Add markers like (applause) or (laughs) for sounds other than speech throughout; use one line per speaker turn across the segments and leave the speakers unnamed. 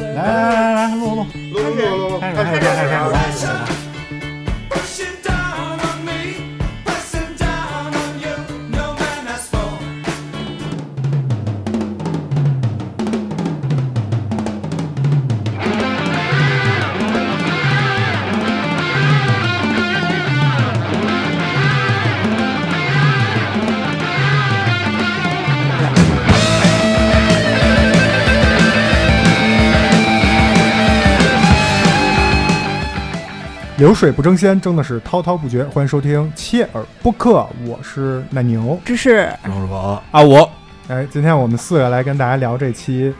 来来来来，录录，
录录录录录，
开始开始开始
流水不争先，争的是滔滔不绝。欢迎收听切尔播客，我是奶牛。
只是
荣哥，
啊，我。
哎，今天我们四个来跟大家聊这期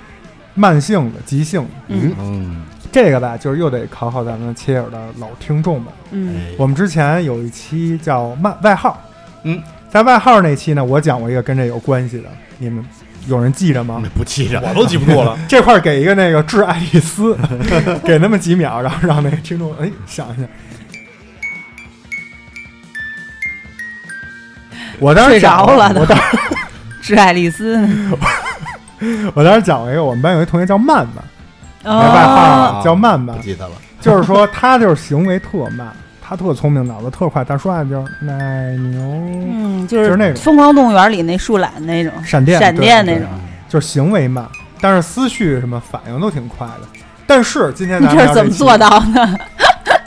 慢性的、急性。的。
嗯。
嗯，
这个吧，就是又得考考咱们切尔的老听众们。
嗯，
哎。
我们之前有一期叫慢外号，
嗯，
在外号那期呢，我讲过一个跟这有关系的，你们有人记着吗？(laughs)
不记着，
我都记不住了。(laughs)
这块儿给一个那个致爱丽丝，(laughs) 给那么几秒，然后让那个听众哎想一想。我当时
睡
讲
着了都
我当
是爱丽丝。
我当时讲了一个，我们班有一同学叫曼曼，那
哦
外号叫曼曼
不，记得了。
就是说他就是行为特慢，他特聪明，脑子特快，大树懒就是奶牛，
嗯，就
就是那种《
疯狂动物园》里那树懒那种，
闪电
闪电
对
那种。
就是行为慢，但是思绪什么反应都挺快的。但是今天
你
咱们
这是怎么做？到的？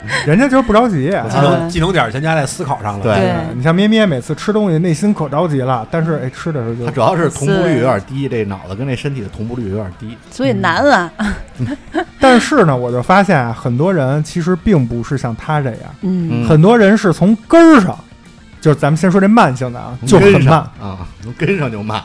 (laughs)
人家就是不着急。
技能技能点全加在思考上了。
对
对
你像咩咩每次吃东西内心可着急了，但是哎吃的时候就
他主要是同步率有点低，这脑子跟这身体的同步率有点低。
所以难啊。(laughs)
但是呢，我就发现啊，很多人其实并不是像他这样，
嗯，
嗯
很多人是从根儿上，就是咱们先说这慢性的啊，就很慢，
啊，能跟上就慢，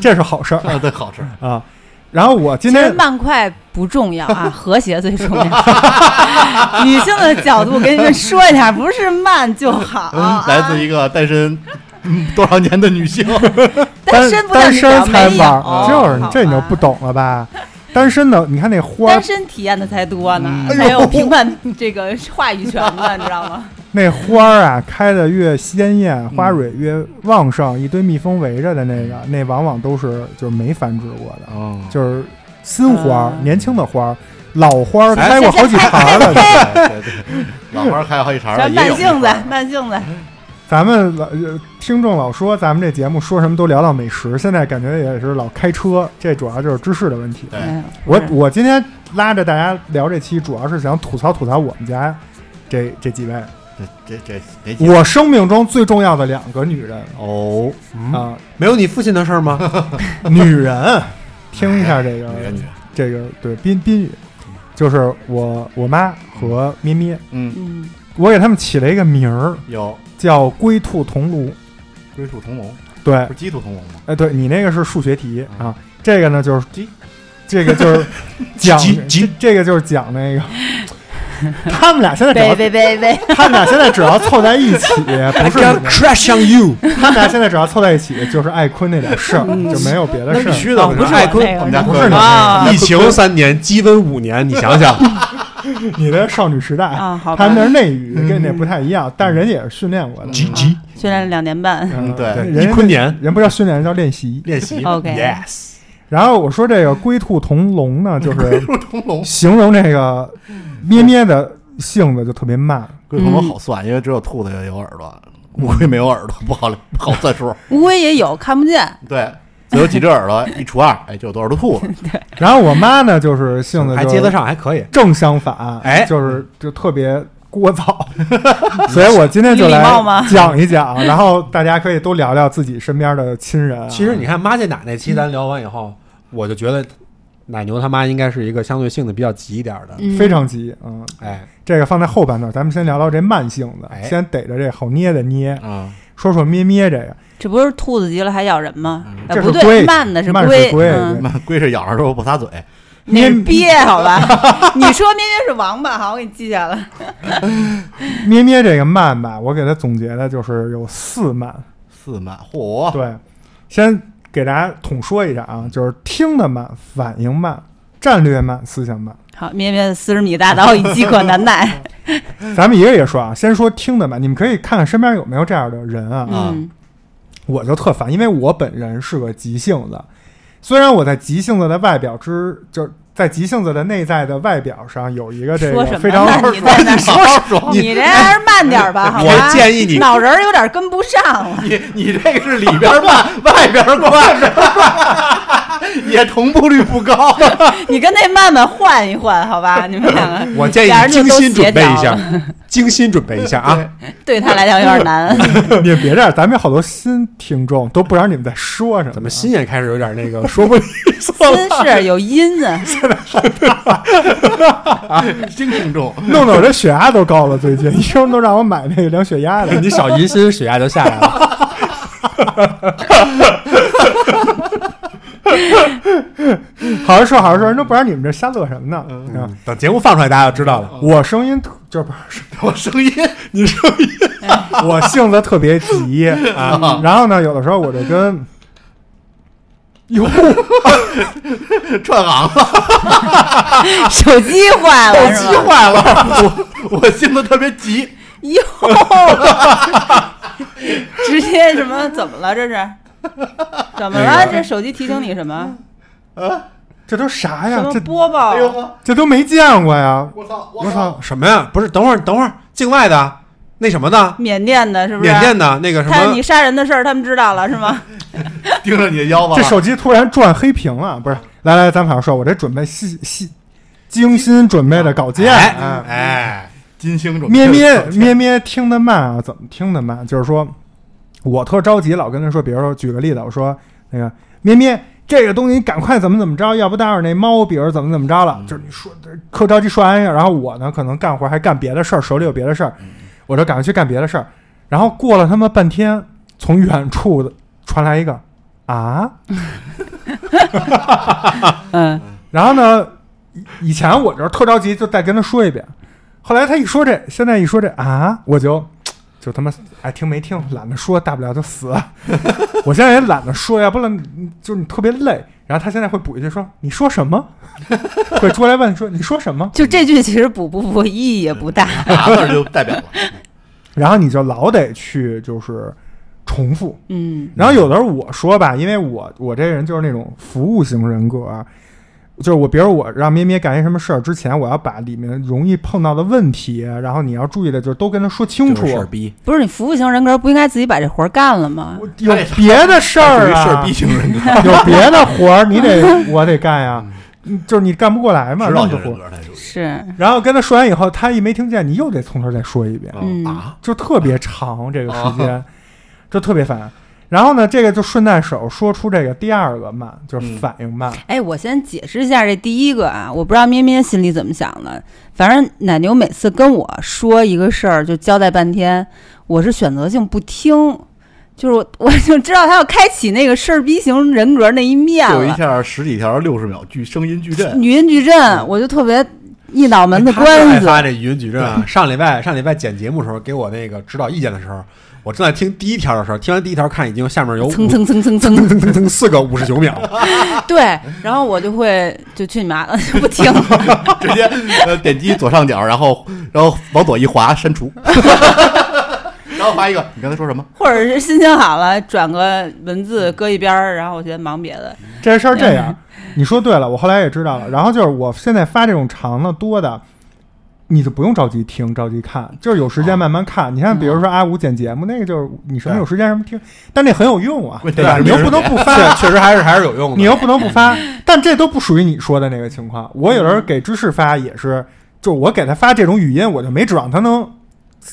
这是好事儿
啊，对，好事儿。
啊。然后我今天
慢快不重要啊，(laughs) 和谐最重要。(laughs) 女性的角度跟你们说一下，不是慢就好。啊
来自一个单身嗯多少年的女性，(laughs)
单身
单身
表
才玩，就是这你就不懂了吧？单身的，你看那花
单身体验的才多呢，
嗯
还有评判这个话语权的，你知道吗？
那花儿啊，开的越鲜艳，花蕊越旺盛，一堆蜜蜂围着的那个，那往往都是就是没繁殖过的，
嗯，
就是新花儿、
嗯
年轻的花儿，老花开过好几茬了。
对对对，老花开好几茬了，
咱
也有
慢性子，慢性子，(laughs)
咱们老呃听众老说咱们这节目说什么都聊到美食，现在感觉也是老开车，这主要就是知识的问题。我
是
我今天拉着大家聊这期，主要是想吐槽吐槽我们家这这几位，
这这这哪几
我生命中最重要的两个女人。
哦，
啊、
没有你父亲的事儿吗？(laughs)
女人，听一下这个
女人女人，
这个对宾宾语，就是我我妈和咩咩，
嗯，
嗯，
我给他们起了一个名儿，
有。
叫龟兔同炉。
龟兔同笼，
对。
不，是鸡兔同笼吗？
哎，对你那个是数学题
嗯。
啊，这个呢就是
鸡，
这个就是 (laughs) 讲
鸡
这个就是讲那个，(laughs) 他们俩现在只
背
要 (laughs) 他们俩现在只要凑在一起，(laughs) 不是
crash on you，
他们俩现在只要凑在一起，就是艾坤那点事儿，就没有别的事儿。
必须的。
哦不是
艾坤，
我们家
不是你
啊。
疫情三年，积温五年，你想想，
你的少女时代，
啊，好
他们，那是内娱，跟那不太一样，但是人家也是训练过的。
训练了两年半，
嗯
对
人
一坤年。
人不叫训练，人叫练习。
练习。
OK
Yes，
然后我说这个龟兔同笼呢，(laughs) 就是
龟兔同笼，
形容这个咩咩的性子就特别慢。
龟兔同笼好算，因为只有兔子有耳朵，乌龟没有耳朵，不好不好算数。
乌龟也有看不见，
对，只有几只耳朵，一除二，(laughs) 哎，就有多少只兔子。(laughs)
然后我妈呢，就是性子
还接得上，还可以。
正相反，
哎
就是就特别聒噪，所以我今天就来讲一讲，然后大家可以都聊聊自己身边的亲人啊。
其实你看妈见奶那期咱聊完以后，我就觉得奶牛他妈应该是一个相对性子比较急一点的。
嗯
非常急，嗯，
哎，
这个放在后半段，咱们先聊聊这慢性子，
哎
先逮着这好捏的捏，
啊，
说说咩咩这个，
这不是兔子急了还咬人吗？
嗯
呃不对，
这是龟
慢的是
慢是
龟，
龟
龟是咬着之后不撒嘴，
那是鳖，好吧？你说咩咩是王八，好，我给你记下了。(laughs)
咩咩这个慢吧，我给它总结的就是有四慢。
四慢，嚯，
对，先给大家统说一下啊，就是听得慢，反应慢，战略慢，思想慢。
好，咩咩四十米大刀已饥渴难耐。(laughs)
咱们一个一个说啊，先说听得慢，你们可以看看身边有没有这样的人啊。
嗯，
我就特烦，因为我本人是个急性子，虽然我在急性子的外表之，就是在急性子的内在的外表上有一个这个非常
呢？你在那说
说说
你这还是慢点儿吧，(laughs) 好吧？
我建议你
脑仁儿有点跟不上了。
你你这个是里边慢，(laughs) 外边快，(laughs) 也同步率不高。(laughs)
你跟那曼曼换一换，好吧？(laughs) 你们两个，
我建议你精心准备一下精心准备一下啊！
对他来讲有点难。
你们别这样，咱们有好多新听众都不知道你们在说什么。
怎么心也开始有点那个说不利索了？
真是有音啊！
新听众，
弄得我这血压都高了？最近医生都让我买那个量血压的。
你少疑心，血压就下来了。(laughs)
好好说，好好说，人都不知道你们这瞎乐什么呢。啊
等节目放出来，大家就知道了。
我声音特就是不是 (laughs)
我声音，
你声音，(laughs) 我性子特别急啊。然后呢，有的时候我就跟哟，
串行了，
手机坏了手
机？坏了，我我性子特别急，
哟，直接什么？怎么了？这是 (laughs) 怎么了？这手机提醒你什么？
啊这都啥呀？这
播报
哎？呦，
这都没见过呀！
我操，
我操！
什么呀？不是，等会儿，等会儿，境外的那什么的，
缅甸的是不是？
缅甸的那个什么
看你，杀人的事儿，他们知道了是吗？(laughs)
盯着你的腰吧，
这手机突然转黑屏了，不是？来来，咱们好好说，我这准备细细精心准备的稿件，
哎
哎，
哎，
金星准
咩咩咩咩听得慢啊？怎么听得慢？就是说我特着急，老跟他说，比如说举个例子，我说那个咩咩。这个东西你赶快怎么怎么着，要不待会儿那猫比如怎么怎么着了，就是你说特着急说完然后我呢可能干活还干别的事儿，手里有别的事儿，我就赶快去干别的事儿，然后过了他妈半天，从远处的传来一个啊，(laughs)
嗯，
然后呢，以以前我就是特着急，就再跟他说一遍。后来他一说这，现在一说这啊，我就就他妈爱听没听，懒得说，大不了就死。(laughs) 我现在也懒得说，要不然就是你特别累。然后他现在会补一句说：“你说什么？” (laughs) 会出来问说：“你说什么
就这句其实补不补意义也不大。(laughs)
啊字儿就代表了，？”
然后你就老得去就是重复。
嗯，
然后有的时候我说吧，因为我我这人就是那种服务型人格，就是我，比如我让咩咩干一什么事儿之前，我要把里面容易碰到的问题，然后你要注意的，就是都跟他说清楚
就是。事儿逼，
不是你服务型人格不应该自己把这活儿干了吗？
有别的事儿啊，
属于事儿逼型人格，
有别的活儿，你得 (laughs) 我得干呀，嗯就是你干不过来嘛，
指
那么多活儿。
导型人格，他属于
是，
然后跟他说完以后，他一没听见，你又得从头再说一遍，
嗯
啊，
就特别长这个时间，就特别烦。然后呢，这个就顺带手说出这个第二个慢，就是
嗯
反应慢。
哎，我先解释一下这第一个啊，我不知道咩咩心里怎么想的。反正奶牛每次跟我说一个事儿，就交代半天，我是选择性不听，就是我我就知道他要开启那个事儿逼型人格那一面
就一，下十几条六十秒巨声音矩阵，
语音矩阵，我就特别一脑门子
他
官司。
爱发这语音矩阵啊！(laughs) 上礼拜上礼拜剪节目的时候，给我那个指导意见的时候，我正在听第一条的时候，听完第一条看已经下面有五
蹭蹭蹭蹭蹭，
蹭蹭蹭四个五十九秒，(laughs)
对，然后我就会就去你妈的，(laughs) 就不听。(laughs)
直接呃点击左上角，然后然后往左一滑删除，然后发一个你刚才说什么？
或者是心情好了，转个文字搁一边儿，然后我先忙别的。
这事儿这样，你说对了，我后来也知道了。然后就是我现在发这种长的多的，你就不用着急听，着急看，就是有时间慢慢看。你看，比如说阿五剪节目，那个就是你什么有时间什么听，但那很有用啊，对吧？你又不能不
确
发，
确实还是还是有用的。
你又不能不发，但这都不属于你说的那个情况。我有时候给芝士发也是，就我给他发这种语音，我就没指望他能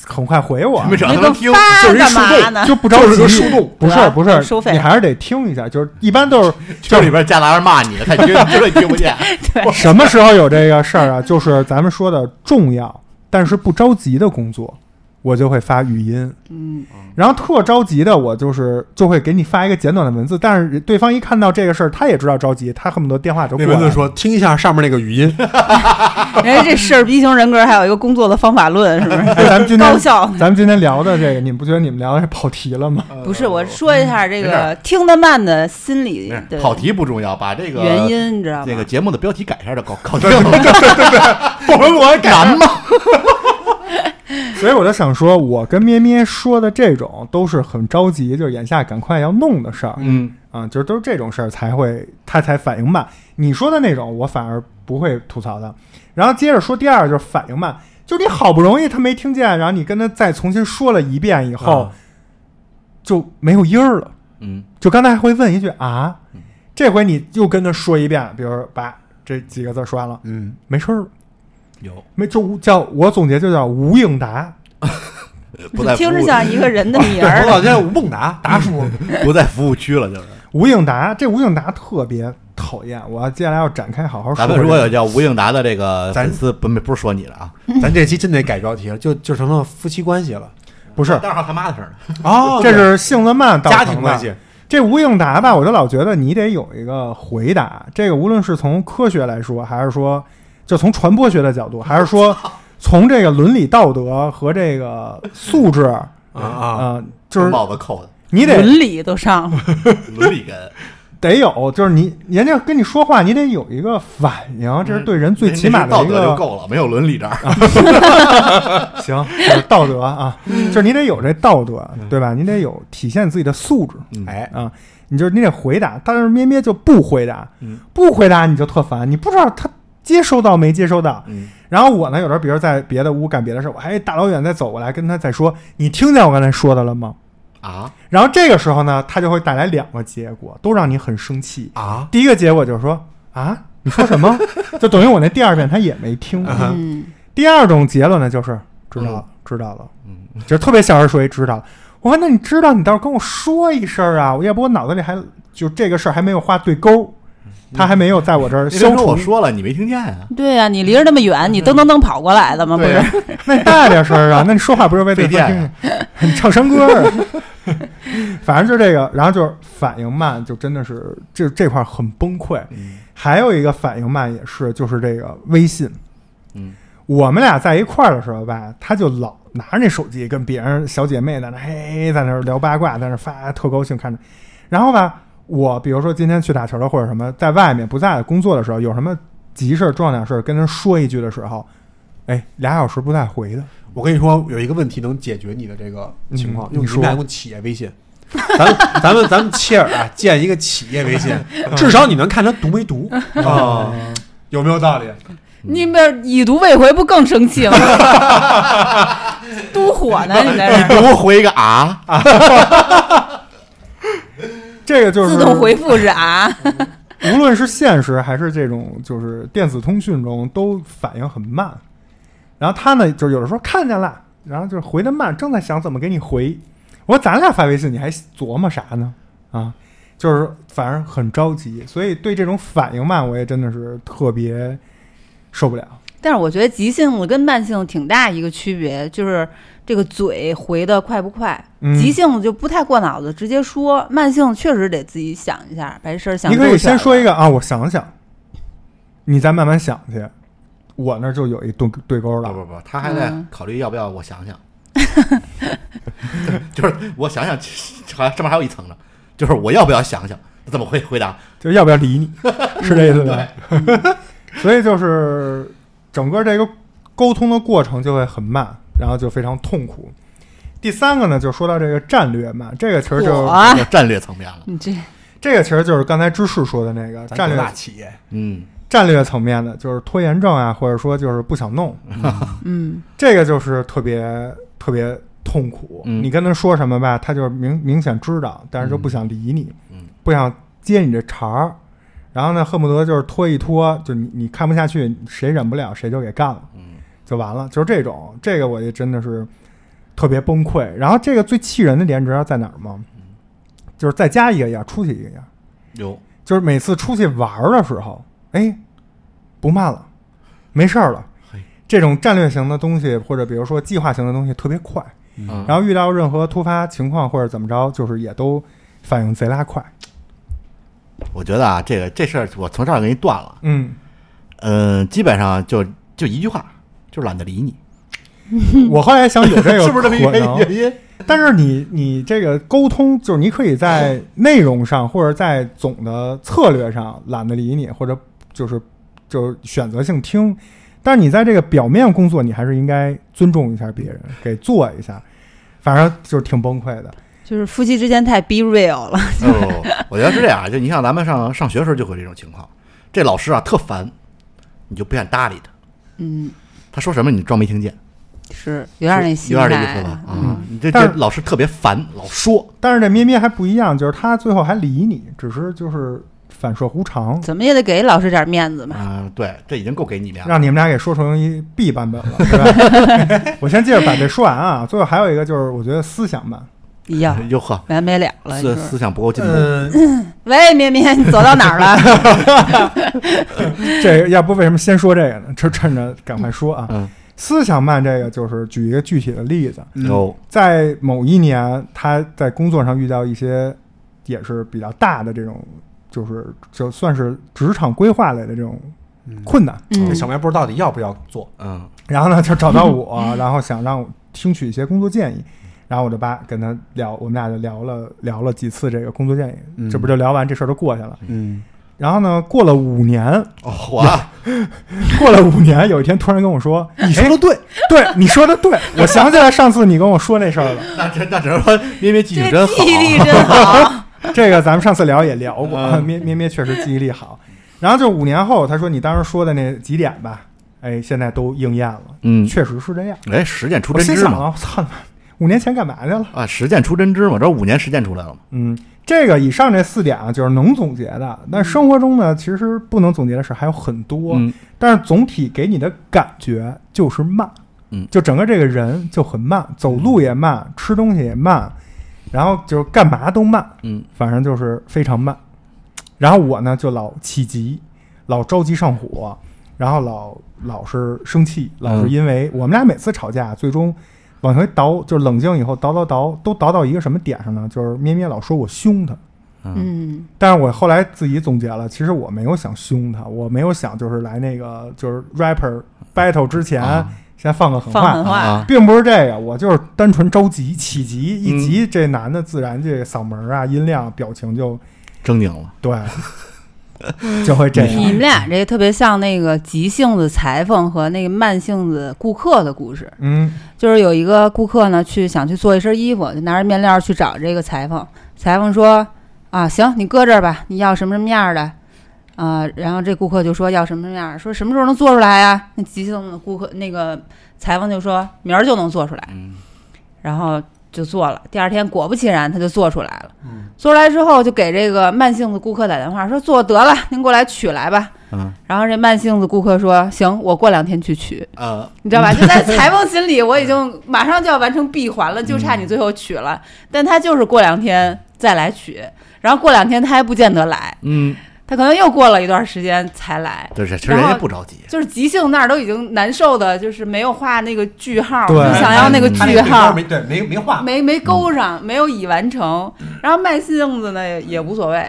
很快回我，
没找
那个
他能听，
发
就是一
干嘛
树洞
呢？
就不着急。
就是个树洞
不是不是，
收费
你还是得听一下。就是一般都是
这 (laughs) 里边加拿大骂你的，他听绝对听不见。(laughs)
什么时候有这个事儿啊？就是咱们说的重要但是不着急的工作，我就会发语音。
嗯，
然后特着急的，我就是就会给你发一个简短的文字，但是对方一看到这个事儿，他也知道着急，他恨不得电话就过
文字说：“听一下上面那个语音。(laughs)
人家这事儿 B 型人格还有一个工作的方法论，是不是？(laughs)
哎咱们今天
高效。
咱们今天聊的这个，你们不觉得你们聊的是跑题了吗？
不是，我说一下这个听得慢的心理
跑题不重要，把这个
原因，你知道吗？
这个节目的标题改一下就搞搞定了。
我们我
难吗？(laughs)
所以我就想说，我跟咩咩说的这种都是很着急，就是眼下赶快要弄的事儿。
嗯，
啊，就是都是这种事儿才会他才反应慢。你说的那种，我反而不会吐槽的。然后接着说第二就是反应慢，就是你好不容易他没听见，然后你跟他再重新说了一遍以后，
啊
就没有音儿了。
嗯，
就刚才还会问一句啊，这回你又跟他说一遍，比如把这几个字说完了，
嗯，
没事儿了，
有
没就叫我总结就叫吴应达。(laughs)
不在服
听着
务
像一个人的名 (laughs)
我
儿。
老叫吴孟达达叔，(laughs)
不在服务区了，就是。
吴应达，这吴应达特别讨厌，我要接下来要展开好好说。
咱们如果有叫吴应达的这个
咱
粉丝，不不是说你了啊，
咱这期真得改标题了，就就成了夫妻关系了。
不是，
待会儿他妈的事儿呢。
哦
这是性子慢造成的
家庭关系。
这吴应达吧，我就老觉得你得有一个回答。这个无论是从科学来说，还是说就从传播学的角度，还是说从这个伦理道德和这个素质啊、
啊。
就是
帽子扣的。
你得
伦理都上了，(laughs)
伦理根，
得有，就是你人家跟你说话，你得有一个反应，这是对人最起码的
道德就够了，没有伦理这儿。(laughs)
行，就是道德啊，就是你得有这道德，对吧？你得有体现自己的素质
嗯。
哎，
啊，你就是你得回答，但是咩咩就不回答，
嗯。
不回答你就特烦，你不知道他接收到没接收到。
嗯
然后我呢，有时候比如在别的屋干别的事儿，我还大老远再走过来跟他再说，你听见我刚才说的了吗？
啊，
然后这个时候呢，他就会带来两个结果，都让你很生气。
啊，
第一个结果就是说啊，你说什么？(laughs) 就等于我那第二遍他也没听。
啊
嗯，
第二种结论呢，就是知道了，知道了，
嗯，
就是特别小声说一知道了。我说那你知道，你倒是跟我说一声啊，我要不我脑子里还就这个事儿还没有画对勾，他还没有在我这儿
那
消除
我。说了，你没听见啊？
对呀、你离着那么远，你噔噔噔跑过来的吗？不是
呀，
那你大点声啊！那你说话不是为对
费
方
电
听？(laughs) 你唱山歌啊，(laughs) 反正就这个，然后就是反应慢，就真的是这这块儿很崩溃。
嗯
还有一个反应慢也是，就是这个微信。
嗯，
我们俩在一块儿的时候吧，他就老拿着那手机跟别人小姐妹在那嘿，在那聊八卦，在那发，特高兴看着。然后吧，我比如说今天去打球了或者什么，在外面不在工作的时候，有什么急事儿、重要点事儿跟人说一句的时候，哎，俩小时不带回的。
我跟你说，有一个问题能解决你的这个情况，用
嗯你
们俩用企业微信。咱们咱们咱们切尔啊，建一个企业微信，(laughs) 至少你能看他读没读，
哦，
有没有道理？
你们已读未回，不更生气吗？(laughs) (laughs) 都火呢，你在
你
这儿
给我回一个啊，
这个就是
自动回复是啊，(laughs)
无论是现实还是这种就是电子通讯中，都反应很慢。然后他呢，就是有的时候看见了，然后就是回的慢，正在想怎么给你回。我说咱俩发微信，你还琢磨啥呢？啊，就是反正很着急，所以对这种反应慢，我也真的是特别受不了。
但是我觉得急性子跟慢性子挺大一个区别，就是这个嘴回的快不快。
嗯
急性子就不太过脑子，直接说；慢性子确实得自己想一下，把这事儿想。
你可以先说一个啊，我想想，你再慢慢想去。我那儿就有一对对勾了
不，不不，他还在
嗯
考虑要不要我想想，(laughs) 就是我想想，好像上面还有一层呢，就是我要不要想想怎么回回答？(laughs)
就要不要理你，(laughs) 是这意思吧？所以就是整个这个沟通的过程就会很慢，然后就非常痛苦。第三个呢，就说到这个战略嘛，这个其实就
我
有战略层面了。
你这
这个其实就是刚才芝士说的那个战略
大企业？
嗯，
战略层面的，就是拖延症啊，或者说就是不想弄，
嗯，(laughs)
这个就是特别特别痛苦。
嗯
你跟他说什么吧，他就是明明显知道，但是就不想理你，
嗯
不想接你这茬儿，然后呢，恨不得就是拖一拖，就你你看不下去，谁忍不了谁就给干了，
嗯
就完了。就是这种，这个我就真的是特别崩溃。然后这个最气人的点，你知道在哪儿吗？就是再加一个样，出去一个样。
有
就是每次出去玩儿的时候，哎，不慢了，没事儿了。这种战略型的东西，或者比如说计划型的东西特别快，
嗯
然后遇到任何突发情况或者怎么着，就是也都反应贼拉快。
我觉得啊，这个这事儿我从这儿给你断了。
嗯，
嗯，基本上就就一句话，就懒得理你，(laughs)
我后来想有这个 (laughs)
是不是这么一个？原因？
但是你你这个沟通，就是你可以在内容上或者在总的策略上懒得理你，或者就是就是选择性听。但是你在这个表面工作，你还是应该尊重一下别人，给做一下。反正就是挺崩溃的。
就是夫妻之间太 be real 了。
哦，我觉得是这样，就你像咱们上上学时候就会这种情况，这老师啊特烦，你就不愿搭理他，
嗯，
他说什么你装没听见，
是有点那心
有
态，
点那意思吧？
嗯
啊，你这
但是
这老师特别烦，老说，
但是这咩咩还不一样，就是他最后还理你，只是就是反射弧长，
怎么也得给老师点面子嘛。
啊，对，这已经够给你面子了。
让你们俩给说成一 B 版本了，是吧？(laughs) 我先接着把这说完啊。最后还有一个就是，我觉得思想慢，
哎呀，(laughs)
哟呵，
完没了了。
思思想不够进步，
呃，
喂，咩咩，你走到哪儿了？(laughs)
这要不为什么先说这个呢？就趁着赶快说啊。
嗯，
思想慢这个就是举一个具体的例子，
有，
在某一年，他在工作上遇到一些也是比较大的这种，就是就算是职场规划类的这种困难。
嗯
这小卖部到底要不要做？
嗯
然后呢，就找到我，(laughs) 然后想让我听取一些工作建议。然后我就把跟他聊，我们俩就聊了聊了几次这个工作建议，
嗯
这不就聊完这事儿就过去了。
嗯，
然后呢，过了五年，(laughs)
哦，我啊
过了五年，有一天突然跟我说：“ (laughs)
你说的对，
对，你说的对，(laughs) 我想起来上次你跟我说那事儿了。
那真那只能说咩咩记性
这
真好
记忆力真好。
这个咱们上次聊也聊过，
嗯
咩咩咩确实记忆力好。然后就五年后，他说你当时说的那几点吧，哎，现在都应验了，
嗯，
确实是这样。
哎，实践出
我
真知嘛，
心想了，我操，五年前干嘛去了？
啊，实践出真知嘛，这五年实践出来了嘛，
嗯，这个以上这四点啊，就是能总结的。但生活中呢，其实不能总结的事还有很多。
嗯
但是总体给你的感觉就是慢，
嗯
就整个这个人就很慢，走路也慢，吃东西也慢，然后就是干嘛都慢，
嗯
反正就是非常慢。然后我呢就老气急，老着急上火，然后老老是生气，老是
嗯
因为我们俩每次吵架，最终往回倒，就是冷静以后倒倒倒，都倒到一个什么点上呢？就是咩咩老说我凶他。
嗯。
嗯，
但是我后来自己总结了，其实我没有想凶他，我没有想就是来那个就是 rapper battle 之前、
啊。
先放个狠话，
狠话。
啊，
并不是这个，我就是单纯着急起急，
嗯。
一急这男的自然这个嗓门啊、音量、表情就
狰狞了，
对，就会这样。
你们俩这特别像那个急性子裁缝和那个慢性子顾客的故事。
嗯
就是有一个顾客呢，去想去做一身衣服，就拿着面料去找这个裁缝。裁缝说：“啊，行，你搁这儿吧，你要什么什么样的？”啊、然后这顾客就说要什么什么样儿，说什么时候能做出来呀？那急性子顾客那个裁缝就说明儿就能做出来，
嗯
然后就做了。第二天果不其然，他就做出来了。做出来之后，就给这个慢性子顾客打电话说做得了，您过来取来吧。
嗯
然后这慢性子顾客说行，我过两天去取。
呃
你知道吧？(laughs) 就在裁缝心里，我已经马上就要完成闭环了，就差你最后取了。但他就是过两天再来取，然后过两天他还不见得来，
嗯，
他可能又过了一段时间才来。
对是其实人家不着急，
就是急性那儿都已经难受的，就是没有画那个句号，就想要那个句号，
没对没没画，
没没勾上，没有已完成。然后慢性子呢也也无所谓，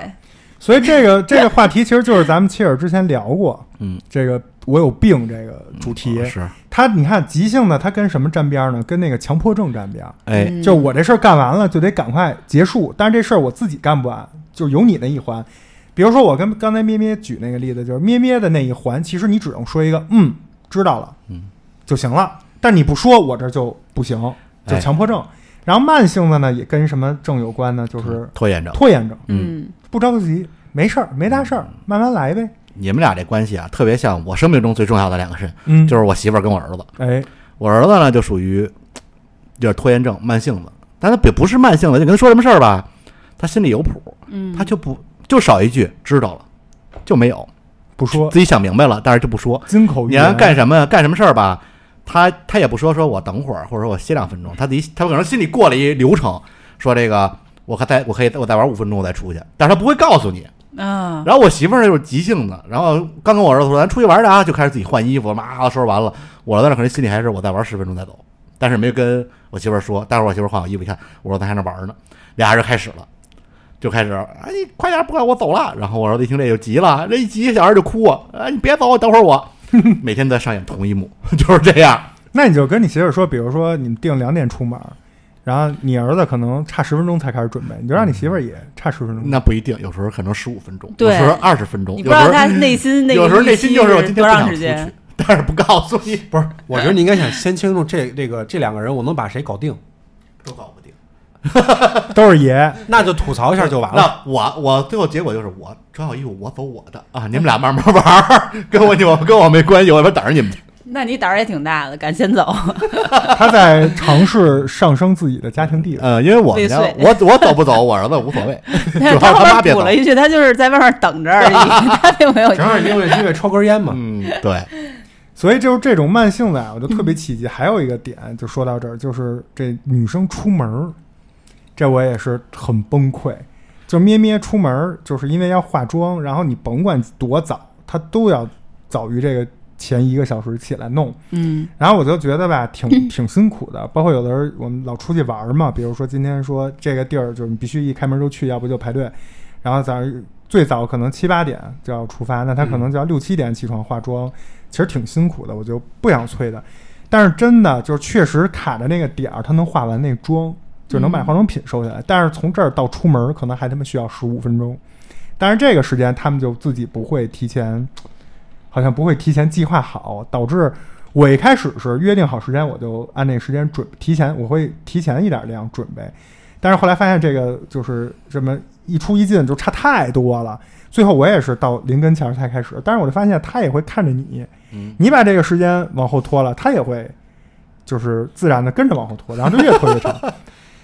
所以这个 (laughs) 这个话题其实就是咱们切尔之前聊过，
嗯，
这个我有病这个主题，
是，
他你看急性的，他跟什么沾边儿呢？跟那个强迫症沾边儿。
哎，
嗯
就我这事儿干完了就得赶快结束，但是这事儿我自己干不完，就有你那一环。比如说我跟刚才咩咩举那个例子，就是咩咩的那一环，其实你只能说一个嗯，知道了，
嗯
就行了。但你不说，我这就不行，就
哎
强迫症。然后慢性的呢，也跟什么症有关呢？就是
拖延症。
拖延症，
嗯
不着急，没事儿，没大事儿，慢慢来呗。
你们俩这关系啊，特别像我生命中最重要的两个人，
嗯，
就是我媳妇儿跟我儿子。
哎，
我儿子呢，就属于有点拖延症、慢性子，但他也不是慢性子，就跟他说什么事儿吧，他心里有谱，
嗯，
他就不就少一句知道了，就没有。
不说。
自己想明白了，但是就不说。
金口玉言，
你让他干什么干什么事儿吧，他他也不说说我等会儿，或者说我歇两分钟，他自己他可能心里过了一流程，说这个我还再我可以我再玩五分钟我再出去，但是他不会告诉你，
啊，
然后我媳妇儿就是急性子，然后刚跟我儿子说咱出去玩去啊，就开始自己换衣服，妈收拾完了，我儿子那可能心里还是我再玩十分钟再走，但是没跟我媳妇儿说。待会儿我媳妇儿换好衣服一看，我说咱还那玩呢，俩人就开始了，就开始哎你快点，不快我走了。然后我儿子一听这就急了，这一急小孩就哭啊，哎你别走，等会儿我。(laughs) 每天在上演同一幕，(laughs) 就是这样。
那你就跟你媳妇儿说，比如说你们定两点出门，然后你儿子可能差十分钟才开始准备，你就让你媳妇儿也差十分钟。
那不一定，有时候可能十五分钟，有时候二十分钟，
你不知道
有时候
他内心 (laughs) 那个
有时候内心就是我今天不想出去，，但是不告诉你，
不是，我觉得你应该想先清楚这这个这两个人，我能把谁搞定，
都搞不定。(laughs)
都是爷，(laughs)
那就吐槽一下就完了。
那我我最后结果就是我穿好衣服，我走我的啊，你们俩慢慢玩儿，跟我我跟我没关系，我这边等着你们去。
那你胆儿也挺大的，敢先走。(laughs)
他在尝试上升自己的家庭地位。
呃，因为我们家我我走不走，我儿子无所谓，
但是
主
他
他妈别走
补了。一句，他就是在外面等着而已，他并没有。
正好因为因为抽根烟嘛，
嗯，对，
所以就是这种慢性子啊，我就特别起劲。还有一个点，就说到这儿，就是这女生出门儿，这我也是很崩溃。就咩咩出门儿，就是因为要化妆，然后你甭管多早，他都要早于这个前一个小时起来弄。
嗯
然后我就觉得吧，(laughs) 挺挺辛苦的。包括有的人我们老出去玩儿嘛，比如说今天说这个地儿就是你必须一开门就去，要不就排队。然后早上最早可能七八点就要出发，那他可能就要六七点起床化妆，其实挺辛苦的，我就不想催的。但是真的就是确实卡的那个点儿，他能化完那妆，就能把化妆品收下来。但是从这儿到出门可能还他妈需要十五分钟，但是这个时间他们就自己不会提前，好像不会提前计划好，导致我一开始是约定好时间，我就按那个时间准提前，我会提前一点量准备。但是后来发现这个就是这么一出一进就差太多了，最后我也是到临跟前儿才开始。但是我就发现他也会看着你，
嗯
你把这个时间往后拖了，他也会就是自然的跟着往后拖，然后就越拖越长。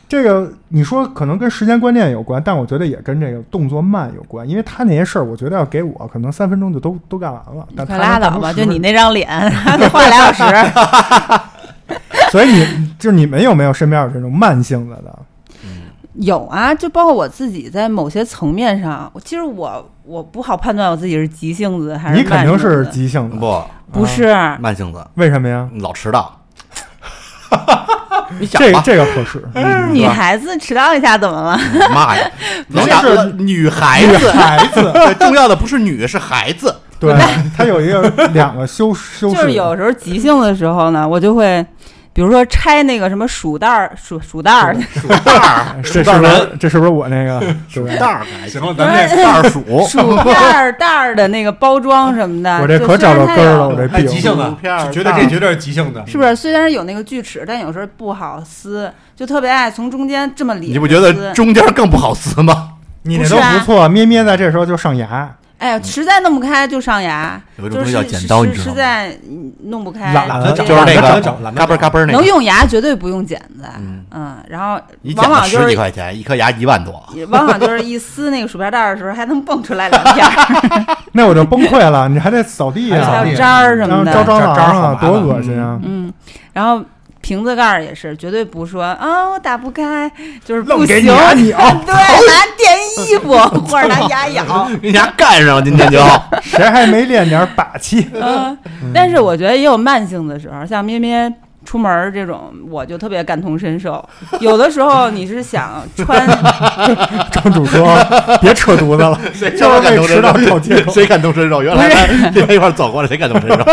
这个你说可能跟时间观念有关，但我觉得也跟这个动作慢有关，因为他那些事儿，我觉得要给我可能三分钟就都都干完了，但可
拉倒吧，就
能干出10
你那张脸，还得画俩小时。(laughs)
所以你就是你们有没有身边有这种慢性子的？
有啊，就包括我自己在某些层面上，其实我我不好判断我自己是急性子还是
你肯定是急性子，
不
不是
慢性子，
为什么呀？
老迟到。(laughs) 你想
这个
吧，
这个合适，
嗯
女孩子迟到一下怎么了？
妈呀，
人
老
家是
女孩子，
孩子，(laughs)
对重要的不是女，是孩子。
对，他有一个两个修修饰，
就是有时候急性的时候呢，我就会，比如说拆那个什么鼠袋儿、鼠鼠袋儿，
鼠袋儿，(laughs)
这是不是这是不是我那个？鼠
袋儿
行了，
咱这袋儿鼠，
薯片儿袋儿的那个包装什么的。
我这可找着根儿了，我这
哎，急
病。
性子，绝对这绝对是急性的。
是不是？虽然有那个锯齿，但有时候不好撕，就特别爱从中间这么理。
你不觉得？中间更不好撕吗？
你都不错，咩咩在这时候就上牙，
哎呀，实在弄不开就上牙，就是
有一种东西叫剪刀，你
实
知道吗？
实在嗯弄不开，
懒
得
就是那个嘎嘣嘎嘣那
能，用牙绝对不用剪子。
嗯
嗯，然后
一剪子十
往往就是
几块钱，一颗牙一万多。
往往就是一撕那个薯片袋儿的时候，还能蹦出来两片，(laughs)
那我就崩溃了。你还得扫地
还
啊，
还有渣儿什么的。
招蟑螂啊，多恶心啊！
嗯，然后瓶子盖儿也是，绝对不说啊，我打不开，就是不
愣给你
行。(laughs)
牙咬，
对，拿垫衣服 (laughs) 或者拿牙咬。
跟牙干上了，今天就 (laughs)
谁还没练点把气？
嗯，但是我觉得也有慢性的时候，像咩咩出门儿这种，我就特别感同身受。(laughs) 有的时候你是想穿，(laughs)
庄主说：“ (laughs) 别扯犊子了，
谁
就是为迟到找借口。
谁感同身受？原来咱这一块儿走过来，谁感同身受？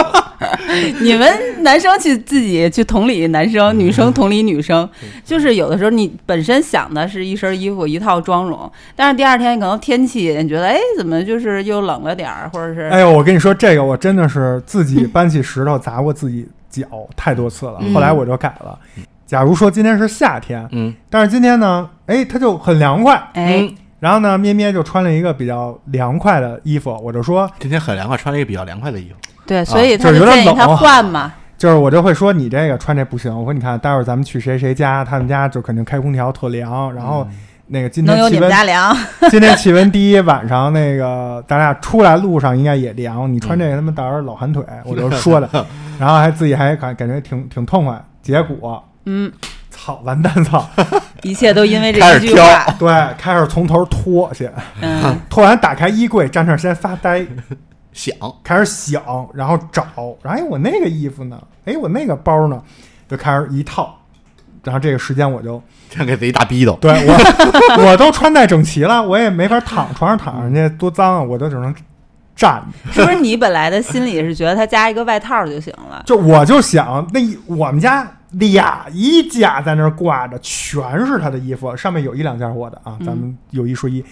你们男生去自己去同理男生，女生同理女生，就是有的时候你本身想的是一身衣服一套妆容，但是第二天可能天气你觉得哎怎么就是又冷了点儿，或者是
哎呦，我跟你说，这个我真的是自己搬起石头砸过自己脚太多次了，
嗯。
后来我就改了。假如说今天是夏天，
嗯，
但是今天呢，哎，它就很凉快，
哎。
然后呢，咩咩就穿了一个比较凉快的衣服，我就说，
今天很凉快，穿了一个比较凉快的衣服。
对，所以他
就是有点
建议他换嘛，
就是我就会说你这个穿这不行，我说你看，待会儿咱们去谁谁家，他们家就肯定开空调特凉，然后那个今天气温。(laughs) 今天气温低，晚上那个咱俩出来路上应该也凉。你穿这个他妈到时候老寒腿，我就 (laughs) 说的，然后还自己还感感觉挺挺痛快。结果
嗯，
操，完蛋操！(laughs)
一切都因为这一句话。
对，开始从头脱去，
嗯，
脱完打开衣柜，站那儿先发呆，
想
开始想，然后找，然后哎，我那个衣服呢？哎，我那个包呢？就开始一套，然后这个时间我就
先给自己打逼斗。
对我我都穿戴整齐了，我也没法躺床上躺，人家多脏啊，我都只能站着。
是不是你本来的心里是觉得他加一个外套就行了？
就我就想，那一我们家俩衣架在那儿挂着，全是他的衣服，上面有一两件我的啊，咱们有一说一，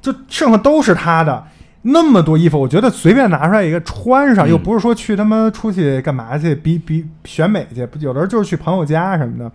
就剩下都是他的。那么多衣服，我觉得随便拿出来一个穿上，
嗯
又不是说去他妈出去干嘛去比比选美去，有的时候就是去朋友家什么的，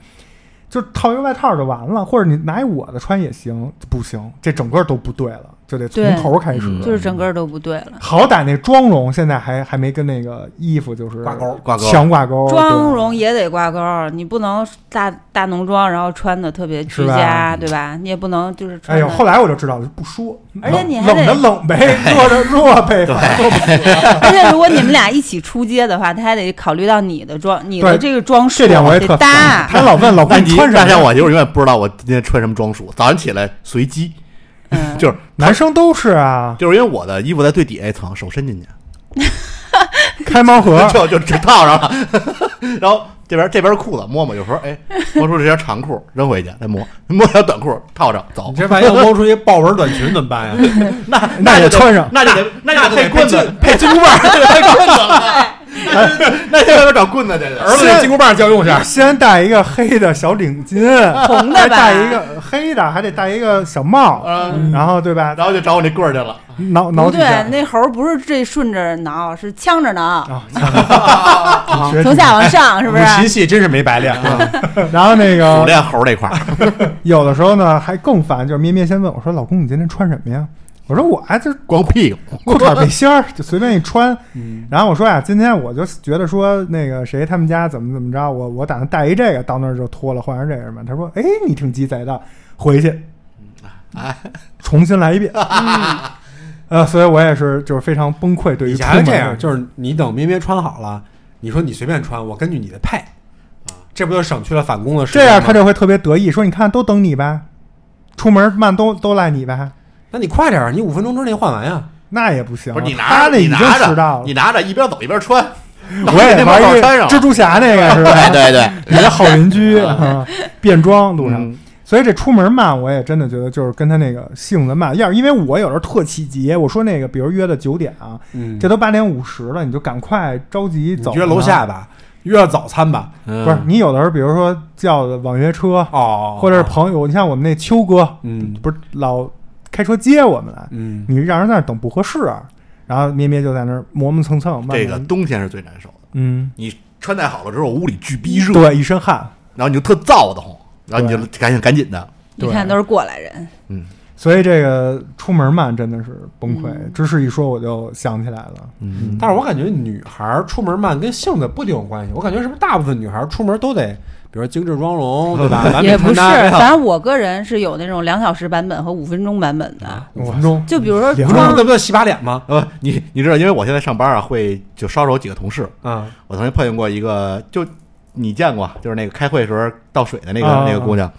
就套一个外套就完了，或者你拿一我的穿也行，不行，这整个都不对了，就得从头开始。
嗯
就是整个都不对了。
好歹那妆容现在还还没跟那个衣服就是
挂钩
挂钩
强挂钩，
妆容也得挂钩，你不能大大浓妆，然后穿的特别居家，对吧？你也不能就是
哎呦，后来我就知道了，不说，
而且你还得
冷的冷呗，热的热呗，反正都不 (laughs)
而且如果你们俩一起出街的话，他还得考虑到你的装，你的这个装束
这点我也
得
特
搭。
他老问老公
那你
穿什么呀？
像我就是永远不知道我今天穿什么装束，早上起来随机，
嗯，
就是
男生都是啊，
就是因为我的衣服在最底下一层，手伸进去，(laughs)
开盲盒，(laughs)
就就只套上了，(laughs) 然后这边这边裤子摸摸，有时候哎摸出这条长裤扔回去，再摸摸条短裤套上走。
你，这万一要摸出一豹纹短裙怎么办呀？
那
那也
就
穿上
那就得那就得配
那就得
棍子配金箍棒，配棍子了，(laughs) 那在外边找棍子去了。(laughs)
儿子那金箍棒借我用一下。
先戴一个黑的小领巾，
红的吧
戴一个黑的，还得戴一个小帽，
嗯
然后对吧？
然后就找我那棍儿去了，
挠挠
不对，那猴儿不是这顺着挠，是呛着挠，(laughs) 从下往上，是不
五
是？
禽戏真是没白练啊！
然后那
苦
个
练猴那块儿，
有的时候呢还更烦，就是咩咩先问我说：“老公，你今天穿什么呀？”我说：“我啊，就
光屁股，
裤衩背心儿，就随便一穿。
嗯
然后我说呀，今天我就觉得说那个谁他们家怎么怎么着，我我打算带一这个，到那儿就脱了换成这个嘛。他说：“哎，你挺鸡贼的，回去
哎，
重新来一遍。呃，所以我也是就是非常崩溃。对于
以前这样，就是你等咩咩穿好了，你说你随便穿，我根据你的配啊，这不就省去了返工的时间？
这样，他就会特别得意，说：“你看，都等你呗，出门慢都都赖你呗。
那你快点儿，你五分钟之内换完呀。”
那也不行，
不是你拿着你拿着你。拿着一边走一边穿，(laughs)
我也
那
玩一
毛穿上
蜘蛛侠那个是吧？
对 (laughs) 对对，
你的好邻居 (laughs) 啊，变装路上。
嗯
所以这出门慢，我也真的觉得就是跟他那个性子慢。要是因为我有时候特起急，我说那个，比如约的九点啊，
嗯
这都八点五十了，你就赶快着急走。
约楼下吧，约早餐吧。
嗯
不是你有的时候，比如说叫的网约车，
哦，
或者是朋友，你像我们那秋哥，
嗯
不是老开车接我们来，
嗯，
你让人在那儿等不合适啊。然后咩咩就在那儿磨磨蹭蹭，慢慢
这个冬天是最难受的。
嗯，
你穿戴好了之后，屋里巨逼热，
对，一身汗。
然后你就特燥的慌，然后你就赶紧赶紧的，
一看都是过来人，
嗯
所以这个出门慢真的是崩溃。
嗯
芝士一说，我就想起来了。
嗯，
但是我感觉女孩儿出门慢跟性子不一定有关系。我感觉是不是大部分女孩儿出门都得，比如说精致妆容，对吧？(laughs)
也不是。反正我个人是有那种两小时版本和五分钟版本的。
五分钟，
就比如说
那不叫洗把脸吗？
呃，你你知道，因为我现在上班啊，会就捎手几个同事，
啊，
我曾经碰见过一个，就你见过，就是那个开会时候倒水的那个、
啊
那个姑娘，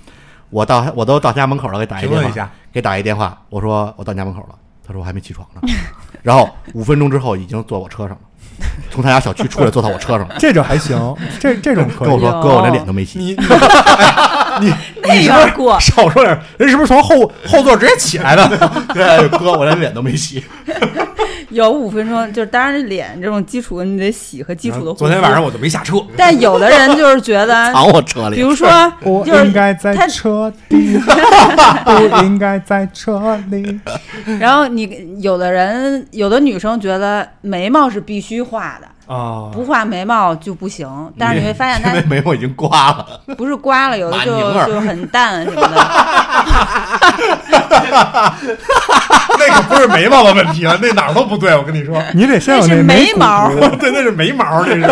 我到我都到家门口了，给打一电话，
一下。
给打一电话，我说我到家门口了，她说我还没起床呢，(laughs) 然后五分钟之后已经坐我车上了，从他家小区出来坐到我车上了，
这种还行，这这种可以。
跟我说哥，我连脸都没洗，
你 (laughs) (laughs)
那有点过，
少说点，人是不是从后后座直接起来的？(laughs)
对，哥，我连脸都没洗，
有五分钟，就是当然脸这种基础的你得洗和基础的。
昨天晚上我就没下车。
但有的人就是觉得，(laughs)
藏我车里，
比如说 (laughs)
我
就是
应该在
他
车里，(laughs) 不应该在车里。
然后你有的人，有的女生觉得眉毛是必须画的，
啊，
不画眉毛就不行。但是你会发现
因为眉毛已经刮了，
不是刮了，有的就就很淡什么的。(laughs)
那个不是眉毛的问题了，那哪儿都不对。我跟你说，
你得先有
那是
眉
眉毛
骨 (laughs)
对，那是眉毛，这是。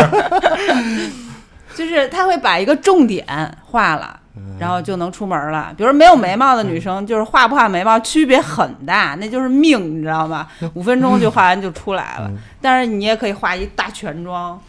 就是他会把一个重点画了，
嗯
然后就能出门了。比如没有眉毛的女生，就是画不画眉毛区别很大，那就是命，你知道吗？五分钟就画完就出来了。但是你也可以画一大全妆，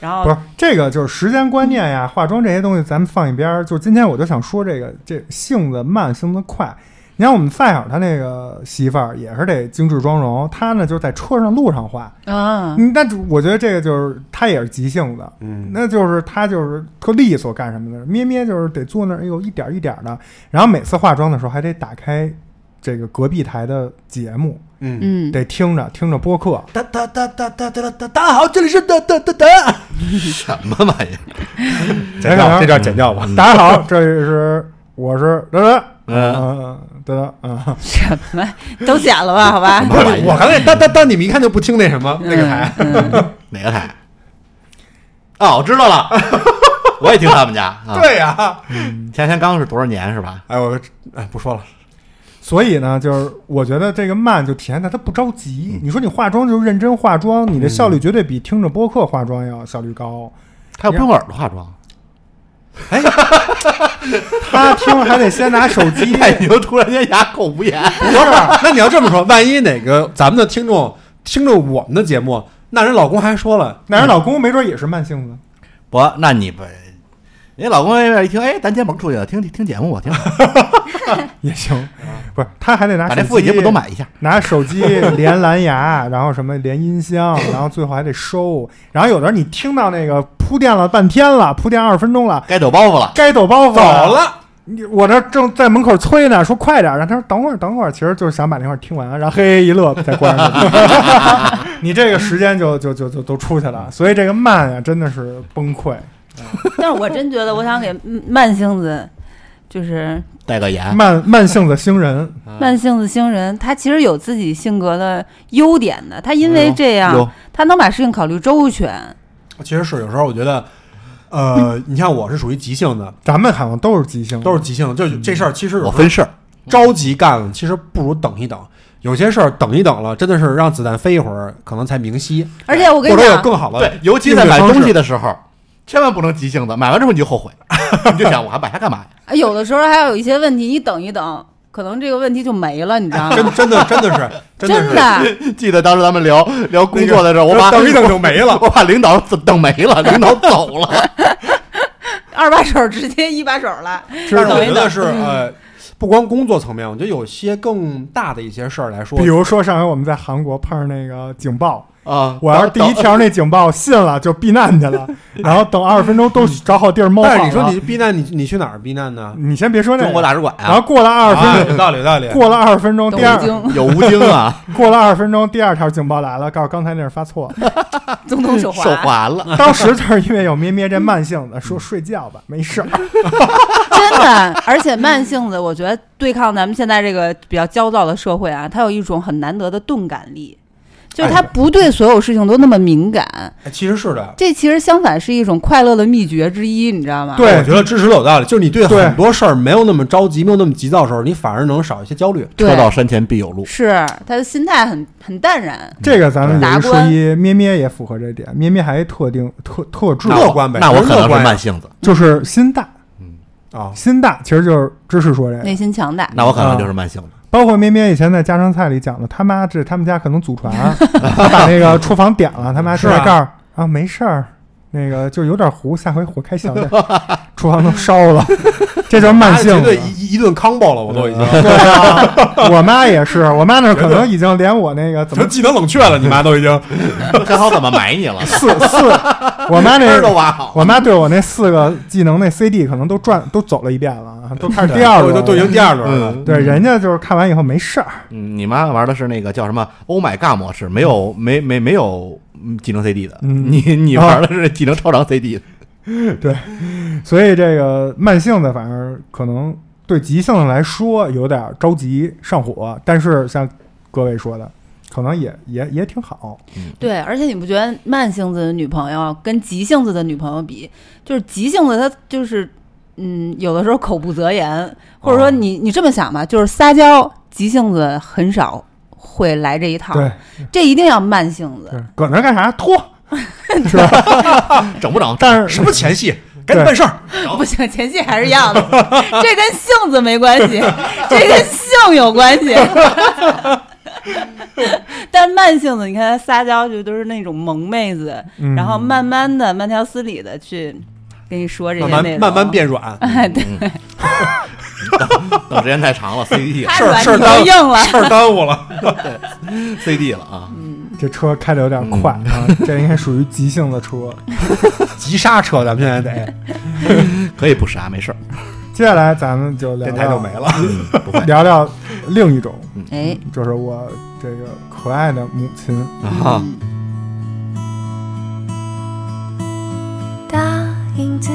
然后
不是这个，就是时间观念呀、化妆这些东西，咱们放一边儿。就是今天我就想说这个，这性子慢，性子快。你像我们赛尔他那个媳妇儿也是得精致妆容，她呢就是在车上路上化。
啊，
嗯，但我觉得这个就是她也是急性子，
嗯，
那就是她就是特利索干什么的。咩咩就是得坐那儿，哎呦一点儿一点儿的，然后每次化妆的时候还得打开这个隔壁台的节目，
嗯，
嗯，
得听着听着播客。
哒哒哒哒哒哒哒，大家好，这里是哒哒哒哒，(laughs)
什么玩意儿？(laughs)
剪掉这段剪掉吧。
大家好，这里是我是德德，
嗯，
嗯，德德，嗯。
什么都剪了吧？好吧？
我刚才但但但，你们一看就不听那什么那个台，
哪个台？哦，我知道了，(laughs) 我也听他们家。(laughs) 啊，
对呀。
前天刚是多少年是吧？
哎，我哎不说了，
所以呢，就是我觉得这个慢就体现在他不着急。你说你化妆就是认真化妆，你的效率绝对比听着播客化妆要效率高。
他要不用耳朵化妆，(laughs)
他听还得先拿手机，(laughs)
你就！突然间哑口无言。
不是？那你要这么说，万一哪个咱们的听众听着我们的节目，那人老公还说了，
那人老公没准也是慢性子。
不，那你不，人家老公那边一听，哎，咱今天甭出去了，听听节目吧，挺好，(laughs) (laughs)
也行，不是他还得拿手
把这付费节目都买一下。
拿手机连蓝牙，然后什么连音箱，然后最后还得收。然后有的时候你听到那个铺垫了半天了，铺垫二十分钟了，
该抖包袱了，
该抖包袱
走了，
你我这正在门口催呢，说快点儿，让他说等会儿，等会儿，其实就是想把那块儿听完，然后嘿嘿一乐再关上，(laughs) 你这个时间就就就就都出去了，所以这个慢呀真的是崩溃。(laughs)
但是我真觉得，我想给嗯慢性子，就是
带个盐。
慢慢性子星人，
慢性子星人，他其实有自己性格的优点的。他因为这样，
有
他能把事情考虑周全。
其实是有时候我觉得，呃，你像我是属于急性的，
咱们好像都是急性，
都是急性的，就这事儿其实
我分事儿，
着急干了，其实不如等一等。有些事儿等一等了，真的是让子弹飞一会儿，可能才明晰，
而且我跟
或者有
你讲，
更好的
对，尤其在买东西的时候，千万不能急性子，买完之后你就后悔，(laughs) 你就想我还买它干嘛呀？
哎有的时候还有一些问题，你等一等，可能这个问题就没了，你知道吗？
真真的真的是真 (laughs)
真
的是
的，
记得当时咱们聊聊工作的时候，我把
等一等就没了。
我把领导等没了，(laughs) 领导走了。
二把手直接一把手了。
但是我觉得是呃，不光工作层面，我觉得有些更大的一些事儿来说
比，如说上回我们在韩国碰上那个警报，
啊，
我要是第一条那警报信了就避难去了，(laughs) 然后等二十分钟都找好地儿猫。
但是你说你避难，你你去哪儿避难呢？
你先别说那
中国，大使馆
然后
啊，
过了二十分
啊，
钟，
有道理有道理。
过了二十分钟，第二
有吴京啊，(laughs)
过了二十分钟，第二条警报来了，告诉刚才那是发错了。(laughs)
总统手环，
手环了。
当时就是因为有咩咩这慢性子，说睡觉吧，没事儿。
真的，而且慢性子，我觉得对抗咱们现在这个比较焦躁的社会啊，它有一种很难得的钝感力，就是他不对所有事情都那么敏感。
哎其实是的，
这其实相反是一种快乐的秘诀之一，你知道吗？
对
我觉得支持的有道理。就是你对
对
很多事儿没有那么着急，没有那么急躁的时候，你反而能少一些焦虑。
车到山前必有路。
是他的心态很很淡然。
这个咱们有一说一，咩咩也符合这点。咩咩还特定特特质，
乐观呗
那我可能是慢性子，
就是心大，嗯
啊，
心大其实就是知识说这个。
内心强大，
那我可能就是慢性子。
包括咩咩以前在家常菜里讲的，他妈这他们家可能祖传，(laughs) 他把那个厨房点了，他妈
是啊。
出来告诉啊没事儿，(laughs) 那个就有点糊，下回火开小点，厨房都烧了，这就是慢性子
绝对。一一顿 combo 了，我都已经
对啊，我妈也是，我妈那可能已经连我那个怎么
成技能冷却了，你妈都已经。
还好怎么埋你了？
四四，我妈
根儿 (laughs) 都
那
挖好。
我妈对我那四个技能那 CD 可能都转都走了一遍了，啊，都开始第二轮了，
都都已经第二轮了。
嗯
对，人家就是看完以后没事儿，
嗯，你妈玩的是那个叫什么 Oh my God 模式，没有没没没有嗯技能 CD 的，
嗯
你你玩的是技能超长 CD 的。(laughs)
对所以这个慢性子反而可能对急性子来说有点着急上火，但是像各位说的，可能也也也挺好。
对，而且你不觉得慢性子的女朋友跟急性子的女朋友比，就是急性子她就是，嗯，有的时候口不择言，或者说你你这么想吧，就是撒娇，急性子很少会来这一套，
对。
这一定要慢性子。
对，搁那儿干啥？拖？(laughs)
整不整？
但是
什么前戏？赶紧办事儿。(laughs)
不行，前戏还是要的，(laughs) 这跟性子没关系，这跟性有关系。但是慢性子，你看他撒娇就都是那种萌妹子，
嗯。
然后慢慢的、慢条斯理的去跟你说这些内容，
慢慢慢慢变软，
哎，对，(laughs)
等时间太长了，CD
太软你
事儿当
都硬了。
事儿耽误了。
CD 了啊，
这车开的有点快
嗯
啊，这应该属于急性的车。(laughs)
急刹车，咱们现在得 (laughs)
可以不刹，没事儿，
接下来咱们就聊
电台就
聊
没了。
嗯，不会
聊聊另一种，
哎，
就是我这个可爱的母亲。
啊。
答应自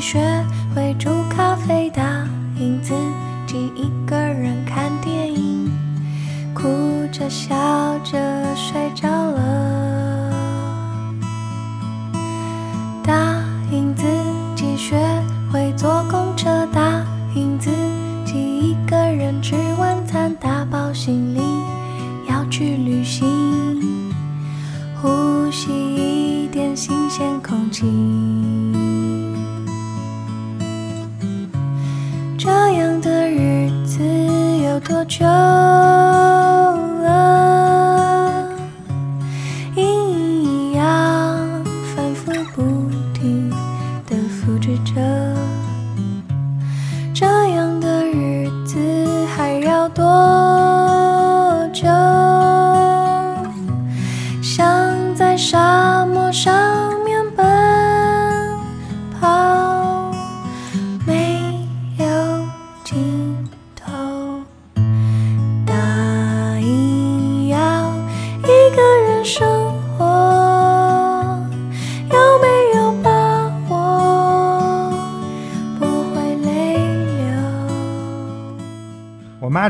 学会煮咖啡，答应自己一个人看电影，哭着笑着睡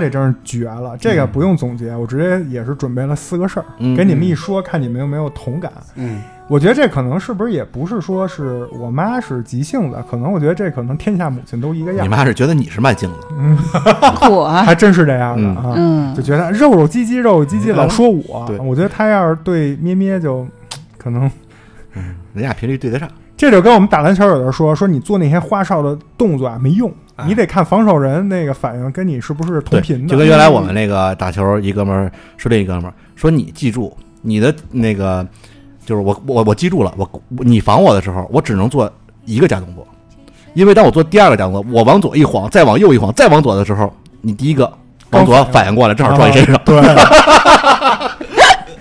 这
真是绝了，这个不用总结，我直接也是准备了四个事儿，
嗯
给你们一说，看你们有没有同感。
嗯，
我觉得这可能是不是也不是说是我妈是急性子，可能我觉得这可能天下母亲都一个样。
你，妈是觉得你是慢性子，
我，
还真是这样的
嗯。
啊。
嗯。
就，觉得肉肉唧唧，肉肉唧唧，
嗯。
老说我。
对。
我觉得他要是对咩咩就可能，
人家频率对得上。
这就跟我们打篮球有的人说，说你做那些花哨的动作啊没用，
哎
你得看防守人那个反应跟你是不是同，频的。
就跟原来我们那个打球，一哥们儿说另一哥们儿说你记住你的那个，就是我我我记住了，我你防我的时候，我只能做一个假动作，因为当我做第二个假动作，我往左一晃，再往右一晃，再往左的时候，你第一个往左
反应
过来，正好撞你身上。
对，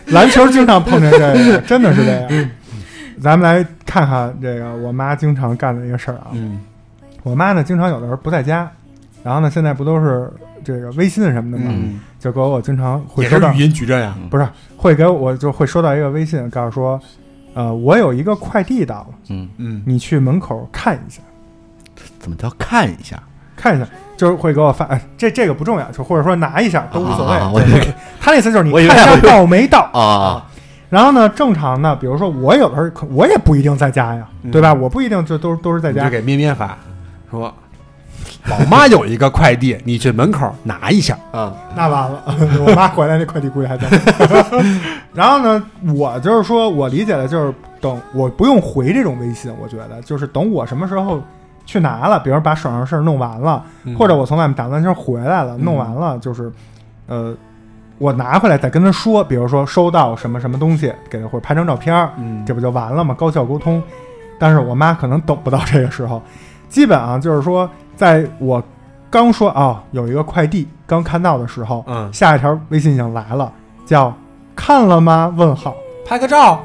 篮球经常碰见这个，真的是这
嗯
样。(laughs) 咱们来看看这个我妈经常干的一个事儿啊。
嗯
我妈呢，经常有的时候不在家，然后呢，现在不都是这个微信什么的吗？
嗯，
就给我经常会收到
语，音矩阵呀。
不是会给我就会收到一个微信，告诉说，呃，我有一个快递到了，
嗯，
嗯，
你去门口看一下，
怎么叫看一下？
看一下，就是会给我发，哎，这这个不重要，就或者说拿一下都无所谓。
啊我以为
就是他那意思就是你
我以为
看一下到没到
啊。
然后呢，正常呢，比如说我有的时候可我也不一定在家呀，
嗯
对吧？我不一定就都都是在家。
你就给咩咩发，说老妈有一个快递，你去门口拿一下。
啊，
那完了，我妈回来那快递估计还在。(laughs) 然后呢，我就是说我理解的就是等我不用回这种微信，我觉得就是等我什么时候去拿了，比如把手上的事儿弄完了，
嗯
或者我从外面打完球回来了，弄完了，就是呃。我拿回来再跟他说，比如说收到什么什么东西，给他或者拍张照片这不就完了吗？高效沟通。但是我妈可能等不到这个时候，基本啊就是说，在我刚说啊、有一个快递刚看到的时候，
嗯，
下一条微信已经来了，叫看了吗？问号，
拍个照。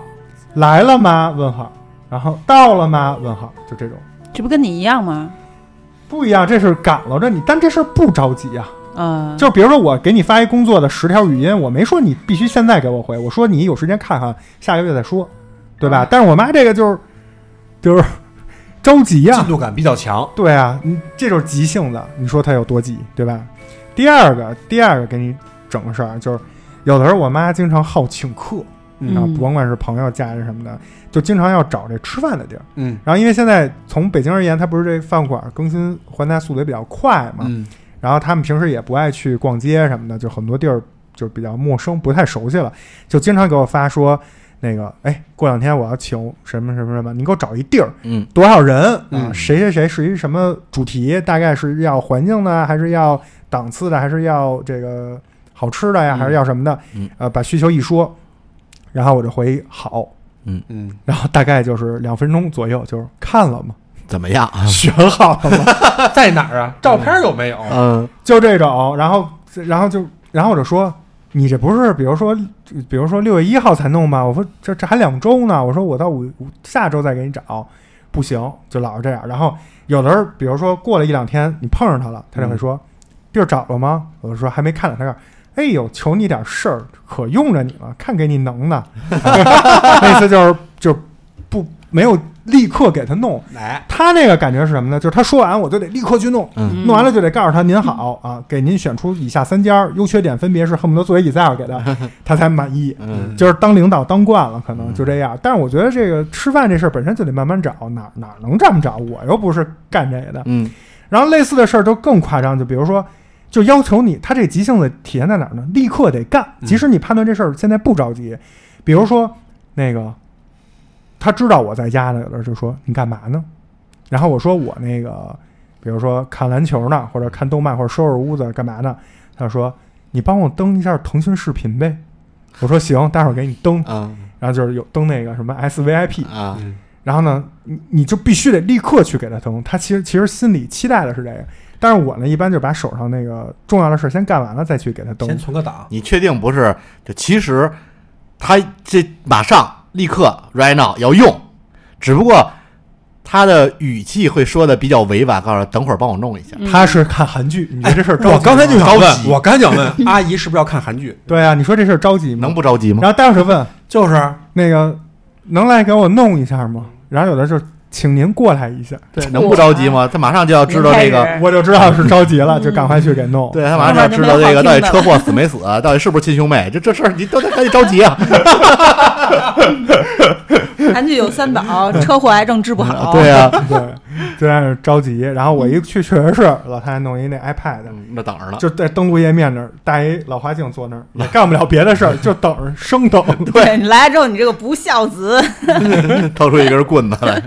来了吗？问号，然后到了吗？问号，就这种
这不跟你一样吗？
不一样，这是赶了着你，但这事儿不着急呀、
嗯，
就比如说我给你发一工作的十条语音，我没说你必须现在给我回，我说你有时间看看，下个月再说，对吧？但是我妈这个就是就是着急呀、
进度感比较强。
对啊，你这就是急性子，你说他有多急，对吧？第二个，第二个给你整个事儿，就是有的时候我妈经常好请客，
嗯
然后甭管是朋友、家人什么的，就经常要找这吃饭的地儿。
嗯
然后因为现在从北京而言，它不是这饭馆更新换代速度也比较快嘛，
嗯
然后他们平时也不爱去逛街什么的，就很多地儿就比较陌生，不太熟悉了，就经常给我发说那个，哎，过两天我要请什么什么什么，你给我找一地儿，
嗯
多少人啊？
嗯
谁谁谁是一什么主题？大概是要环境的，还是要档次的，还是要这个好吃的呀，
嗯
还是要什么的？
嗯
呃，把需求一说，然后我就回好，
嗯嗯，
然后大概就是两分钟左右，就是看了嘛？
怎么样？(laughs)
选好了吗？(laughs)
在哪儿啊？(laughs) 照片有没有？
嗯
就这种，然后然后就然后我就说，你这不是比如说比如说六月一号才弄吗？我说这这还两周呢，我说我到五五下周再给你找，不行，就老是这样。然后有的时候，比如说过了一两天，你碰上他了，他就会说、地儿找了吗？我就说还没看呢，他说。哎呦，求你点事儿，可用着你了，看给你能的。那次就是就不没有立刻给他弄，
来，
他那个感觉是什么呢？就是他说完我就得立刻去弄，
嗯
弄完了就得告诉他您好啊，给您选出以下三家，优缺点分别是恨不得作为 Excel 给他，(laughs) 他才满意。
嗯
就是当领导当惯了，可能就这样。但是我觉得这个吃饭这事儿本身就得慢慢找，哪哪能这么找？我又不是干这个的。
嗯
然后类似的事儿就更夸张，就比如说，就要求你，他这急性子体现在哪儿呢？立刻得干，即使你判断这事儿现在不着急，比如说那个，他知道我在家呢，有的就说你干嘛呢？然后我说我那个，比如说看篮球呢，或者看动漫，或者收拾屋子干嘛呢？他说你帮我登一下腾讯视频呗。我说行，待会儿给你登。
嗯
然后就是有登那个什么 SVIP，
啊
然后呢，你你就必须得立刻去给他登。他其实其实心里期待的是这个，但是我呢，一般就把手上那个重要的事先干完了，再去给他登
先。存个档。
你确定不是？就其实他这马上立刻 right now 要用，只不过他的语气会说的比较委婉，告诉他等会儿帮我弄一下。
他是看韩剧，(laughs) 你说这事儿着急吗
我刚才就想
着
问，
急
我刚才就想问 (laughs) 阿姨是不是要看韩剧？
对啊，你说这事儿着急吗？
能不着急吗？
然后待会儿问
就是
那个能来给我弄一下吗？然后有的就请您过来一下，
对，能不着急吗？他马上就要知道这个，
我就知道是着急了，就赶快去给弄。
对他马上就要知道这个到底车祸死没死，(laughs) 到底是不是亲兄妹，这这事儿你都得赶紧着急啊！(laughs)
韩剧有三宝，(laughs) 车祸癌症治不好。
对呀，
对，就在那儿着急。然后我一去，确实是老太太弄一那 iPad，
嗯那等着呢。
就在登录页面那儿戴一老花镜坐那儿，也干不了别的事儿，就等着生等，
对你来了之后，你这个不孝子，
掏出一根棍子来，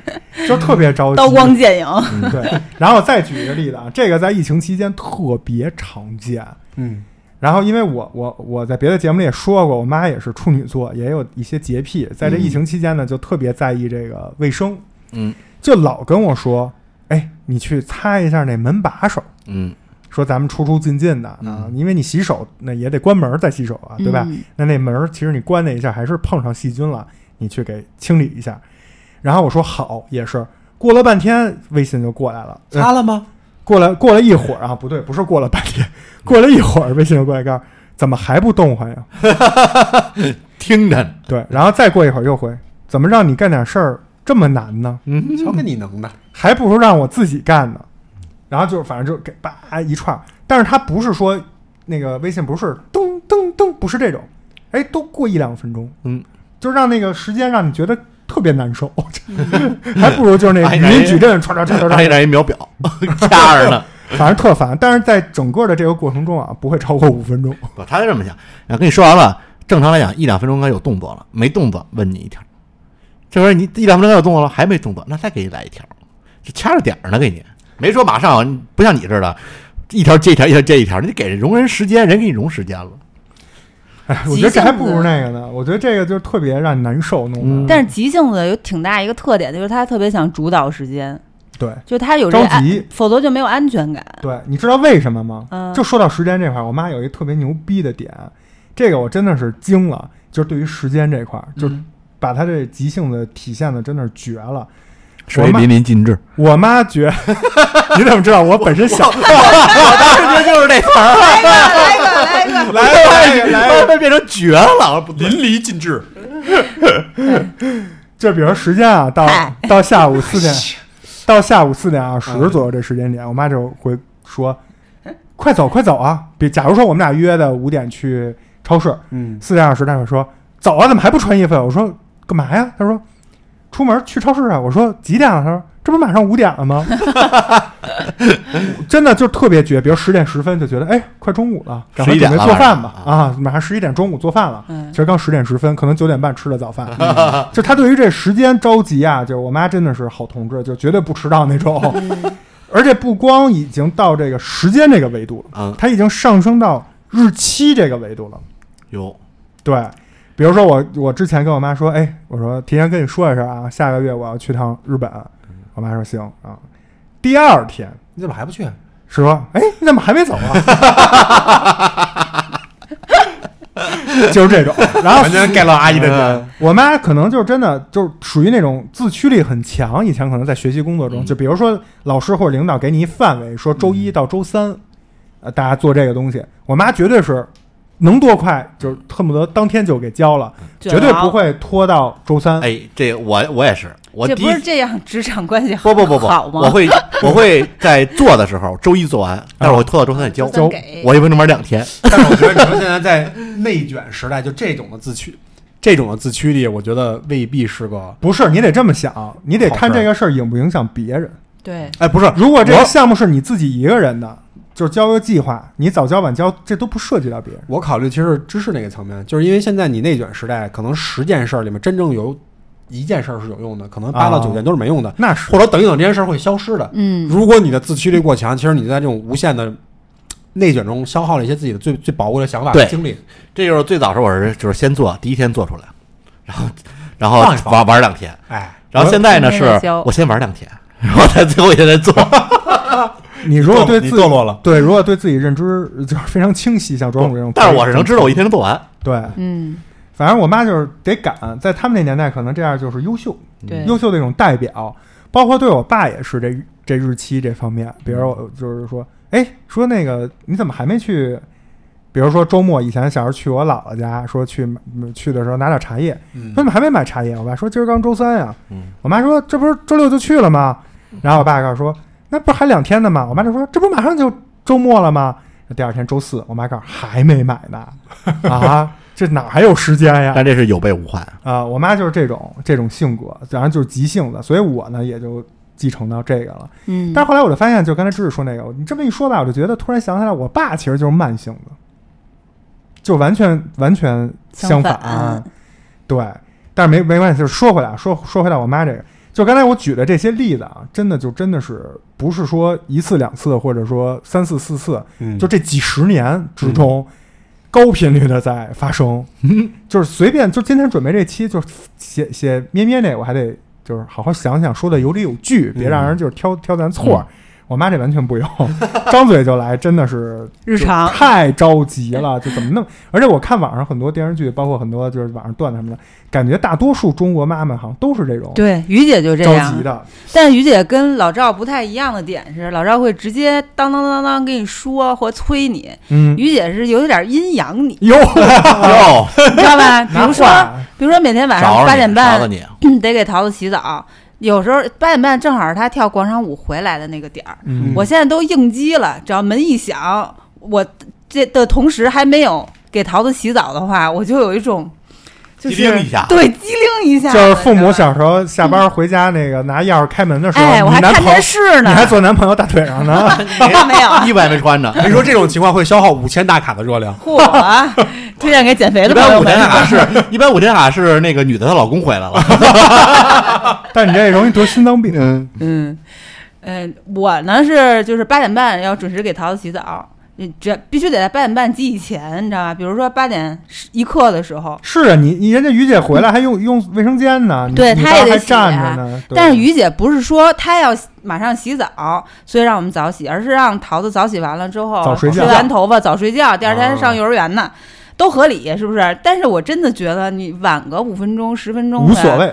就特别着急。
刀光剑影。
嗯
对，然后再举一个例子啊，这个在疫情期间特别常见。
嗯，
然后，因为我我我在别的节目里也说过，我妈也是处女座，也有一些洁癖，在这疫情期间呢，就特别在意这个卫生，
嗯
就老跟我说：“哎，你去擦一下那门把手。”
嗯
说咱们出出进进的啊
嗯，
因为你洗手那也得关门儿再洗手啊，对吧？
嗯
那那门儿其实你关那一下还是碰上细菌了，你去给清理一下。然后我说好，也是。过了半天，微信就过来了，呃
擦了吗？
过了过了一会儿啊，不对，不是过了半天，(laughs) 过了一会儿，微信就过来告诉怎么还不动换呀？(laughs)
听着，
对，然后再过一会儿又回，怎么让你干点事儿这么难呢？
嗯，
瞧给你能的，
还不如让我自己干呢。然后就反正就给叭一串儿，但是他不是说那个微信不是噔噔噔，不是这种，哎，都过一两分钟，
嗯，
就让那个时间让你觉得特别难受，(laughs) (laughs) 还不如就是那语音矩阵唰唰唰唰唰，(laughs)
让一秒表掐着呢。
反正特烦。但是在整个的这个过程中啊，不会超过五分钟。
不，他就这么想，跟你说完了，正常来讲一两分钟该有动作了，没动作问你一条，这会儿你一两分钟该有动作了，还没动作，那再给你来一条，这掐着点儿呢，给你没说马上，不像你似的，一条接一条，一条接一条，你得给人容人时间，人给你容时间了。
哎，(laughs) 我觉得这还不如那个呢。我觉得这个就特别让你难受，弄
嗯
的。
但是急性子有挺大一个特点，就是他特别想主导时间，
对
就他有
着急，
否则就没有安全感。
对，你知道为什么吗？
嗯
就说到时间这块儿，我妈有一特别牛逼的点，这个我真的是惊了。就是对于时间这块儿，就
嗯
把他这急性子体现的真的是绝了。
水淋漓尽致，
我妈觉，(laughs) 你怎么知道我本身想
我当时觉得就是这词儿，(laughs)
来一个，来一个，来一个。
来来来，
来变成绝了，
淋漓尽致。
就比如时间啊，到到下午四点，到下午四点二十左右这时间点，我妈就会说：“快走，快走啊！”比假如说我们俩约的五点去超市，
嗯，
四点二十，她会说：“走啊，怎么还不穿衣服呀？”我说：“干嘛呀？”她说：“出门去超市啊。”我说：“几点了？”她说：“这不马上五点了吗？(laughs) 真的就特别绝，比如十点十分就觉得，哎，快中午了，赶快准备做饭吧啊！马上十一点中午做饭了，
嗯
其实刚十点十分，可能九点半吃的早饭。(laughs) 就他对于这时间着急啊，就是我妈真的是好同志，就绝对不迟到那种。(laughs) 而且不光已经到这个时间这个维度了，
嗯，
它已经上升到日期这个维度了。
有
对，比如说我我之前跟我妈说，哎，我说提前跟你说一声啊，下个月我要去趟日本。我妈说行啊。第二天
你怎么还不去？
说，哎，你怎么还没走啊？(laughs) 就是这种，然后
完全盖了阿姨的
嗯。
我妈可能就是真的就是属于那种自驱力很强，以前可能在学习工作中，
嗯
就比如说老师或者领导给你一范围，说周一到周三，呃，大家做这个东西，我妈绝对是能多快就恨不得当天就给交了，绝对不会拖到周三。
哎，这我我也是，我
这
第一
不是这样职场关系好
不不不不，
好吗？
我会我会在做的时候周一做完，但是我拖到周三再交
交，给
我一分钟玩两天。(laughs)
但是我觉得你们现在在内卷时代，就这种的自驱，(laughs) 这种的自驱力，我觉得未必是个。
不是，你得这么想，你得看这个事儿影不影响别人。
对，
哎，不是，
如果这个项目是你自己一个人的，就是交个计划，你早交晚交，这都不涉及到别人。
我考虑其实是知识那个层面，就是因为现在你内卷时代，可能十件事儿里面真正有一件事儿是有用的，可能八到九件都是没用的，
那是
或者等一等这件事儿会消失的。
嗯，
如果你的自驱力过强，其实你在这种无限的内卷中消耗了一些自己的最最宝贵的想法和精力。
这就是最早时候我是就是先做，第一天做出来，然后然后玩玩两天，
哎，
然后现在呢是我先玩两天，然后再最后一天再做。(laughs)
你如果对自己
堕落了，
对，如果对自己认知就是非常清晰，像庄主这种，
但是我是能知道我一天能做完。
对，
嗯，
反正我妈就是得赶，在他们那年代，可能这样就是优秀，
对，
优秀的一种代表。包括对我爸也是这这日期这方面，比如我就是说，哎，说那个你怎么还没去？比如说周末以前小时候去我姥姥家，说去嗯去的时候拿点茶叶，
嗯
说怎么还没买茶叶？我爸说今儿刚周三呀。
嗯，
我妈说这不是周六就去了吗？然后我爸告诉说那不是还两天呢吗？我妈就说这不马上就周末了吗？第二天周四，我妈告诉还没买呢，(laughs) 啊，这哪还有时间呀？
但这是有备无患。
啊，我妈就是这种这种性格，然后就是急性子，所以我呢也就继承到这个了。
嗯，
但是后来我就发现，就刚才知识说那个，你这么一说吧，我就觉得突然想起来，我爸其实就是慢性子，就完全完全相
反
对，但是没没关系，就是说回来，啊说说回来，我妈这个，就刚才我举的这些例子啊，真的就真的是不是说一次两次，或者说三次四次，
嗯。
就这几十年之中，高频率的在发生，就是随便就今天准备这期就写写咩咩那，我还得就是好好想想说的有理有据，别让人就是挑挑咱错儿。我妈这完全不用，(laughs) 张嘴就来，真的是
日常
太着急了，就怎么弄？而且我看网上很多电视剧，包括很多就是网上段子什么的，感觉大多数中国妈妈好像都是这种
对，于姐就这样着
急，的，
但是于姐跟老赵不太一样的点是，老赵会直接当当当当跟你说或催你，
嗯，
于姐是有点阴阳你，
哟，(laughs)
哟，
你知道吧？(laughs) 比如说，比如说每天晚上八点半得给桃子洗澡，有时候八点半正好是他跳广场舞回来的那个点儿，
嗯。
我现在都应激了，只要门一响，我这的同时还没有给桃子洗澡的话，我就有一种就是
机灵一下
对，机灵一下，
就是父母小时候下班回家那个拿钥匙开门的时候，
哎，我还看
你男朋友
电视呢，
你还坐男朋友大腿上呢，(laughs)
没有
衣服还没穿呢。(laughs)
你说这种情况会消耗五千大卡的热量，
嚯啊！推荐给减肥的朋友们
般五千。卡是，一般五天卡是那个女的她老公回来了。(laughs)
但你这容易得心脏病。
嗯，
嗯，嗯，我呢是就是八点半要准时给桃子洗澡，你这必须得在八点半及以前，你知道吧？比如说八点一刻的时候，
是啊，你你人家于姐回来还用用卫生间呢，
对她也得洗
站着呢。
但是于姐不是说她要马上洗澡，所以让我们早洗，而是让桃子早洗完了之后，
早睡觉
吹完头发早睡觉，第二天
啊
上幼儿园呢。都合理，是不是？但是我真的觉得你晚个五分钟、十分钟
无所谓，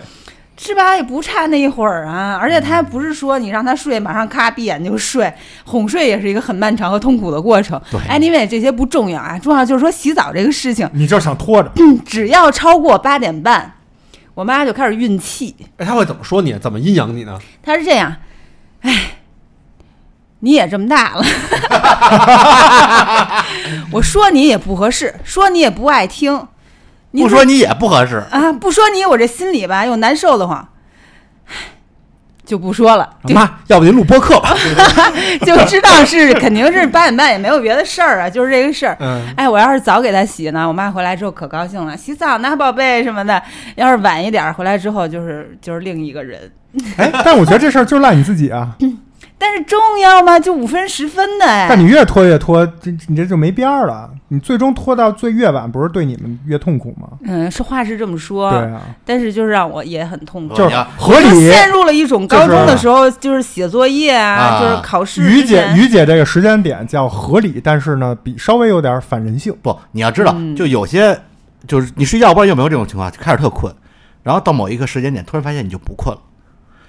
是吧？也不差那一会儿啊，而且他还不是说你让他睡，马上咔闭眼就睡，哄睡也是一个很漫长和痛苦的过程。
对
anyway 这些不重要啊，重要就是说洗澡这个事情，
你就想拖着。
只要超过八点半，我妈就开始运气。
哎，他会怎么说你？怎么阴阳你呢？
她是这样，哎，你也这么大了，(laughs) 我说你也不合适，说你也不爱听，你
不说你也不合适。
啊，不说你，我这心里吧又难受的慌。唉就不说了，
妈，要不您录播客吧？(laughs)
就知道是肯定是八点半，也没有别的事儿啊，就是这个事儿。
嗯，
哎，我要是早给他洗呢，我妈回来之后可高兴了，洗澡呢，宝贝什么的。要是晚一点回来之后，就是就是另一个人。
哎，但我觉得这事儿就赖你自己啊。(laughs)
但是重要吗？就五分十分的哎。
但你越拖越拖，这你这就没边儿了。你最终拖到最越晚，不是对你们越痛苦吗？
嗯，是话是这么说，
对啊，
但是就是让我也很痛苦。
就是合理。
陷入了一种高中的时候，就是写作业啊，
啊
就是考试
于姐，于姐这个时间点叫合理，但是呢，比稍微有点反人性。
不，你要知道，
嗯
就有些就是你睡觉，不知道有没有这种情况，就开始特困，然后到某一个时间点，突然发现你就不困了。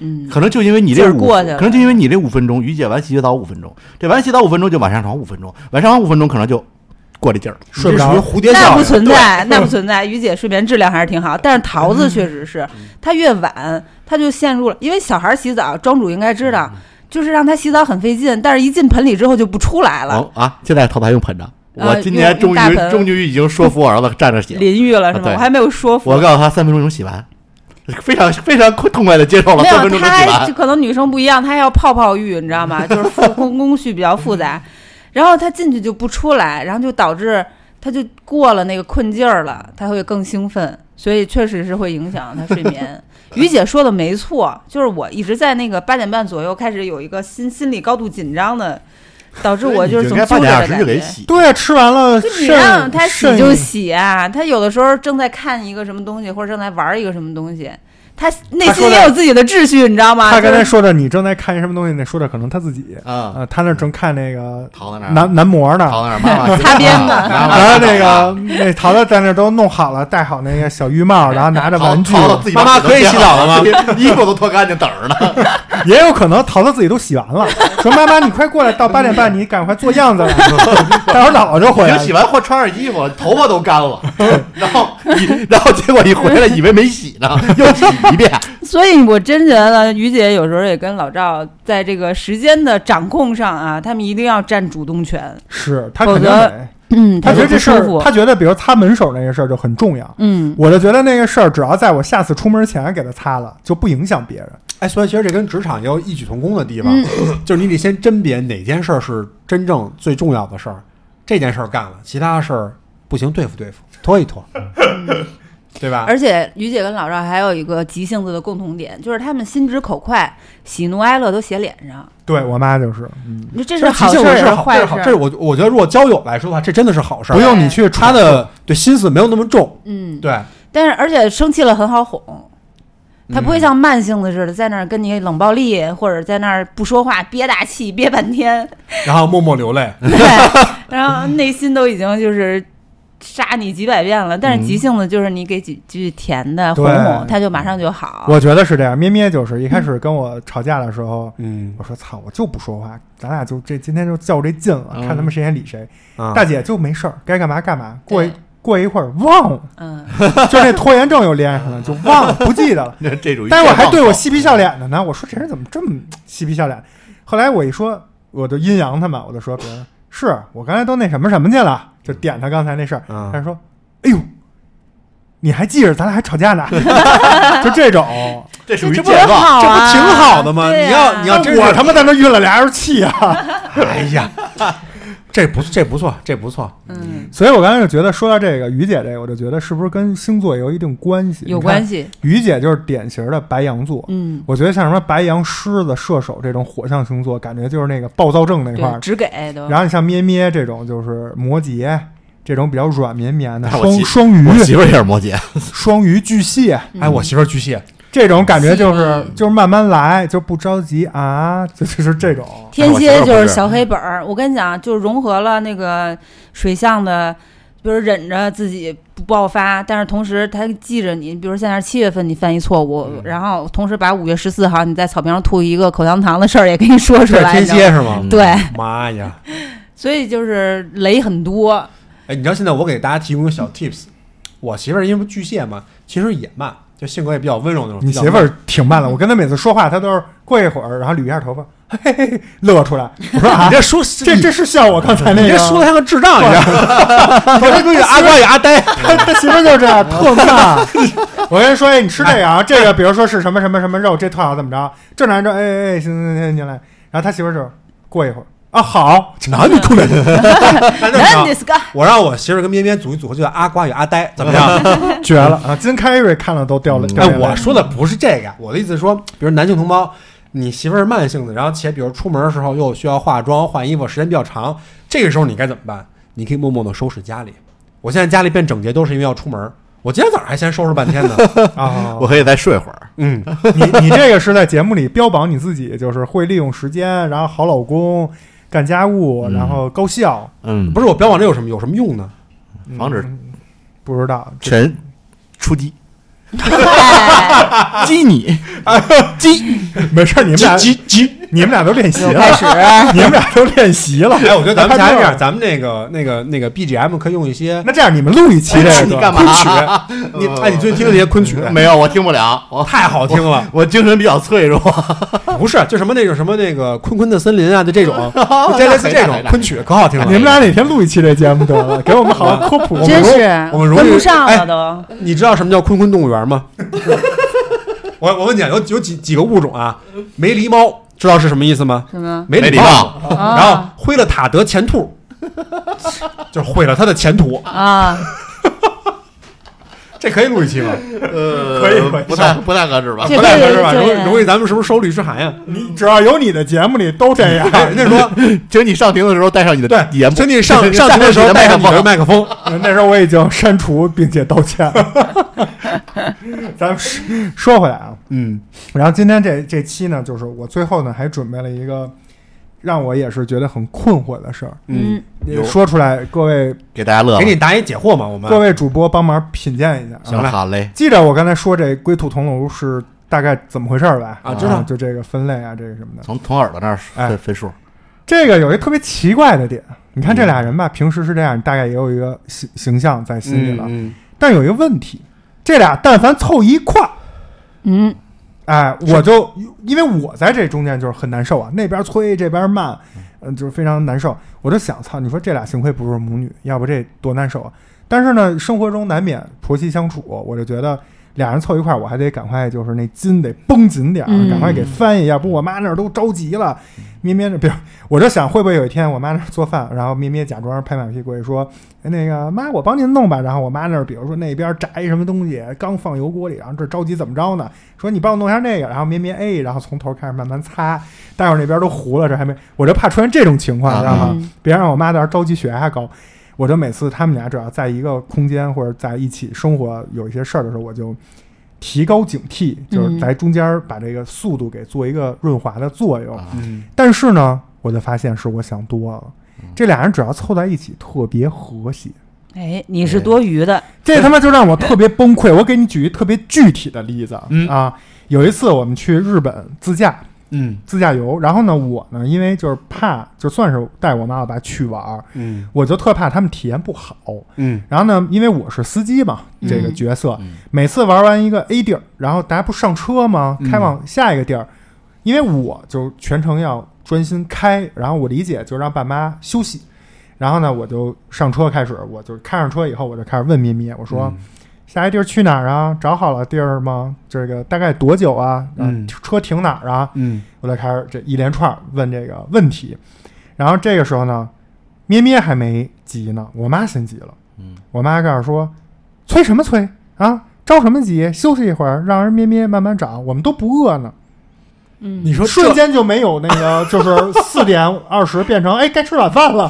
嗯，
可能就因为你这五，
过去了
可能就因为你这五分钟，于姐完洗澡五分钟，这完洗澡五分钟就晚上床五分钟，晚上床五分钟可能就过这劲儿。
睡不着
那不。存在，那不存在。于姐睡眠质量还是挺好，但是桃子确实是，她越晚，她就陷入了，因为小孩洗澡，庄主应该知道，就是让他洗澡很费劲，但是一进盆里之后就不出来了，
哦啊，现在桃子还用盆着，我
呃
今年终于终于已经说服我儿子站着洗了。
淋浴了是吗？
啊
我还没有说服。
我告诉他三分钟能洗完，非常非常痛快的接受了，
没有，她就。可能女生不一样，她还要泡泡浴，你知道吗？(laughs) 就是复工工序比较复杂，然后她进去就不出来，然后就导致她就过了那个困劲儿了，她会更兴奋，所以确实是会影响她睡眠。(laughs) 于姐说的没错，就是我一直在那个八点半左右开始有一个心心理高度紧张的，导致我就是总揪着
应该八点二
的感觉。
给洗。
对啊，吃完了
就你
肾
让他洗就洗啊！他有的时候正在看一个什么东西，或者正在玩一个什么东西，他内心也有自己的秩序，你知道吗？
他刚才说的，你正在看什么东西？那说的可能他自己
啊，
啊，他那正看那个
桃子那，
男男模呢。
桃子那妈妈 (laughs)
擦边呢
妈妈
然后那个那桃子在那都弄好了，戴好那个小浴帽，然后拿着 (laughs) 玩具，
自己
妈妈可以洗澡了吗？(laughs)
衣服都脱干净等着呢。
也有可能桃子自己都洗完了，说妈妈你快过来，到八点半你赶快做样子了，待会儿姥姥就回来了。
已经洗完换穿上衣服，头发都干了，然后一 (laughs) 然后结果一回来以为没洗呢，又洗一遍。(laughs)
所以我真觉得于姐有时候也跟老赵在这个时间的掌控上啊，他们一定要占主动权。
是他肯定得，(clears throat)
嗯，
他觉得这事儿，他觉得比如擦门手那个事儿就很重要。
嗯，
我就觉得那个事儿，只要在我下次出门前给他擦了，就不影响别人。
哎，所以其实这跟职场也有异曲同工的地方，
嗯
就是你得先甄别哪件事儿是真正最重要的事儿，这件事儿干了，其他事儿不行对付对付，拖一拖，(laughs) (laughs) 对吧？
而且于姐跟老赵还有一个急性子的共同点，就是他们心直口快，喜怒哀乐都写脸上。
对我妈就是，嗯，
你说这是好事儿
急性子是
坏事儿？
这是我我觉得如果交友来说的话，这真的是好事儿。
不用你去
他的对心思没有那么重，
嗯，
对，
但是而且生气了很好哄，他不会
嗯
像慢性子似的在那儿跟你冷暴力，或者在那儿不说话憋大气憋半天，
然后默默流泪。
对，然后内心都已经就是杀你几百遍了。但是急性子就是你给几句甜的哄哄，他就马上就好。
我觉得是这样。咩咩就是一开始跟我吵架的时候，
嗯
我说操，我就不说话，咱俩就这今天就较这劲了，
嗯
看他们谁先理谁。
啊，
大姐就没事儿，该干嘛干嘛。过一过一会儿忘了，
嗯，(laughs)
就那拖延症又连上了，就忘了，不记得了。(laughs)
这这属于
但是我还对我嬉皮笑脸的呢，我说这人怎么这么嬉皮笑脸？后来我一说，我就阴阳他嘛，我就说 (laughs) 别人是我刚才都那什么什么去了，就点他刚才那事儿。
嗯
他说：“哎呦，你还记着咱俩还吵架呢？(laughs) ”就这种，(laughs)
这属于
这不
健忘。
好啊，
这不挺好的吗？
对呀
你要你要真是
我他妈在那运了俩人气啊！(laughs)
哎呀，这不这不错，这不错。
嗯，
所以我刚才就觉得，说到这个于姐这个，我就觉得是不是跟星座有一定关系？
有关系。
于姐就是典型的白羊座，
嗯，
我觉得像什么白羊、狮子、射手这种火象星座，感觉就是那个暴躁症那块，儿。
只给都。
然后你像咩咩这种，就是摩羯这种比较软绵绵的，双双鱼、
我媳妇儿也是摩羯，
双鱼、巨蟹
嗯
哎，我媳妇儿巨蟹，
这种感觉就是就是慢慢来，就不着急啊，就 (laughs) 就是这种。
天蝎就是是小黑本儿，我跟你讲，就是融合了那个水象的，比如忍着自己不爆发，但是同时他记着你，比如现在是七月份你犯一错误，
嗯。
然后同时把五月十四号你在草坪上吐一个口香糖的事儿也给你说出来，
天蝎是吗？
嗯。
对，
妈呀！(laughs)
所以就是雷很多，
哎，你知道现在我给大家提供个小 tips，我媳妇儿因为巨蟹嘛，其实也慢，就性格也比较温柔那种。
你媳妇儿挺慢的，我跟她每次说话，她都是过一会儿，然后捋一下头发，嘿嘿嘿乐出来。(laughs) 我说啊
你，这说
这这是像我刚才那个，
你这说的像个智障一样。(laughs) 我这闺女阿瓜与阿呆，
他他媳妇儿就这样特慢。(laughs) 我跟你说，哎，你吃这个啊，这个比如说是什么什么什么肉，这特好，怎么着？正常人说，哎哎哎，行行行，您来。然后他媳妇儿就过一会儿啊，好，
哪里出来的？(laughs) 那这么着
那你是个
我让我媳妇儿跟咩咩组一组合，就叫阿瓜与阿呆，怎么样？(laughs)
绝了啊！金凯瑞看了都掉了。掉
哎，我说的不是这个，我的意思是说，比如男性同胞，你媳妇儿是慢性子，然后且比如出门的时候又需要化妆、换衣服，时间比较长，这个时候你该怎么办？你可以默默的收拾家里。我现在家里变整洁，都是因为要出门。我今天早上还先收拾半天呢。(laughs)
啊，
我可以再睡会儿。
嗯，
你你这个是在节目里标榜你自己，就是会利用时间，然后好老公，干家务，
嗯。
然后高效。
嗯，
不是我标榜这有什么有什么用呢？
防止。
嗯不知道，这
神出击，
哎。(laughs)
激你，(laughs)
没事，你们俩！你们俩都练习了，
又开始，(laughs)
你们俩都练习了。
哎，我觉得咱们
还拍这
下一样，咱们那个那个那个 BGM 可以用一些
那这样，你们录一期这个，
干嘛
昆曲。(laughs) 你哎，你最近听那些昆曲，
没有，我听不了，我
太好听了。
我精神比较脆弱。(laughs)
不是，就什么那种什么那个昆昆的森林啊，就这种，就这类似这种昆曲，可好听了。
你们俩哪天录一期这节目得了，给我们好好科普。
真是
我们容易
跟不上
哎
了都。
你知道什么叫昆昆动物园吗？我我问你啊，有有几几个物种啊？梅狸猫知道是什么意思吗？
什么？
没礼
貌
然后毁了塔得前途，(laughs) 就是毁了他的前途。
啊，
这可以录一期吗？
呃，
可以可以
不太不太合适吧？
不太合适吧？容易容易，咱们是不是收律师函呀？
你只要有你的节目里都这样，(laughs)
人家说，(laughs)
请你上庭的时候带上你的
对，请你上上庭的时候带上你的麦克风。
那时候我已经删除并且道歉了。(laughs) 咱们说说回来啊，
嗯
然后今天这这期呢，就是我最后呢还准备了一个让我也是觉得很困惑的事儿，
嗯，
有
说出来，各位
给大家乐。
给你答疑解惑嘛，我们
各位主播帮忙品鉴一下啊。
行嘞
好嘞，
记着我刚才说这龟兔同笼是大概怎么回事儿吧？
啊知道
就这个分类啊，这个什么的。
从从耳朵那儿
哎
分分数。
这个有一个特别奇怪的点，你看这俩人吧，平时是这样，大概也有一个形形象在心里了。
嗯
但有一个问题，这俩但凡凑一块儿，
嗯，
哎，我就因为我在这中间就是很难受啊，那边催，这边慢，嗯、就是非常难受。我就想，操，你说这俩幸亏不是母女，要不这多难受啊！但是呢，生活中难免婆媳相处，我就觉得俩人凑一块儿，我还得赶快就是那筋得绷紧点儿，
嗯
赶快给翻译，要不我妈那儿都着急了。咩咩那别，我就想会不会有一天我妈那儿做饭，然后咩咩假装拍马屁过去说：“哎那个妈，我帮您弄吧。”然后我妈那儿比如说那边炸一什么东西，刚放油锅里，然后这着急怎么着呢？说你帮我弄一下那个，然后咩咩哎，然后从头开始慢慢擦，待会儿那边都糊了，这还没，我就怕出现这种情况，
啊
知道吗？
嗯
别让我妈在那儿着急血压高。我就每次他们俩只要在一个空间或者在一起生活有一些事儿的时候，我就提高警惕，就是
嗯。
在中间把这个速度给做一个润滑的作用。
啊。
嗯。
但是呢，我就发现是我想多了，这俩人只要凑在一起特别和谐，
哎，你是多余的，
这他妈就让我特别崩溃。我给你举一特别具体的例子、
嗯。
啊，有一次我们去日本自驾，
嗯。
自驾游，然后呢，我呢因为就是怕，就算是带我妈我爸去玩儿，
嗯。
我就特怕他们体验不好。
嗯。
然后呢，因为我是司机嘛，
嗯
这个角色，
嗯。
每次玩完一个 A 地儿，然后大家不上车吗？
嗯。
开往下一个地儿，因为我就全程要专心开，然后我理解就让爸妈休息，然后呢，我就上车开始，我就开上车以后，我就开始问咪咪，我说、
嗯
下一地儿去哪儿啊？找好了地儿吗？这个大概多久啊？啊
嗯
车停哪儿啊？
嗯
我再开始这一连串问这个问题，然后这个时候呢，咩咩还没急呢，我妈先急了。
嗯，
我妈告诉说：“催什么催啊？着什么急？休息一会儿，让人咩咩慢慢找，我们都不饿呢。”
嗯，
你说
瞬间就没有那个，(laughs) 就是四点二十变成哎该吃晚饭了，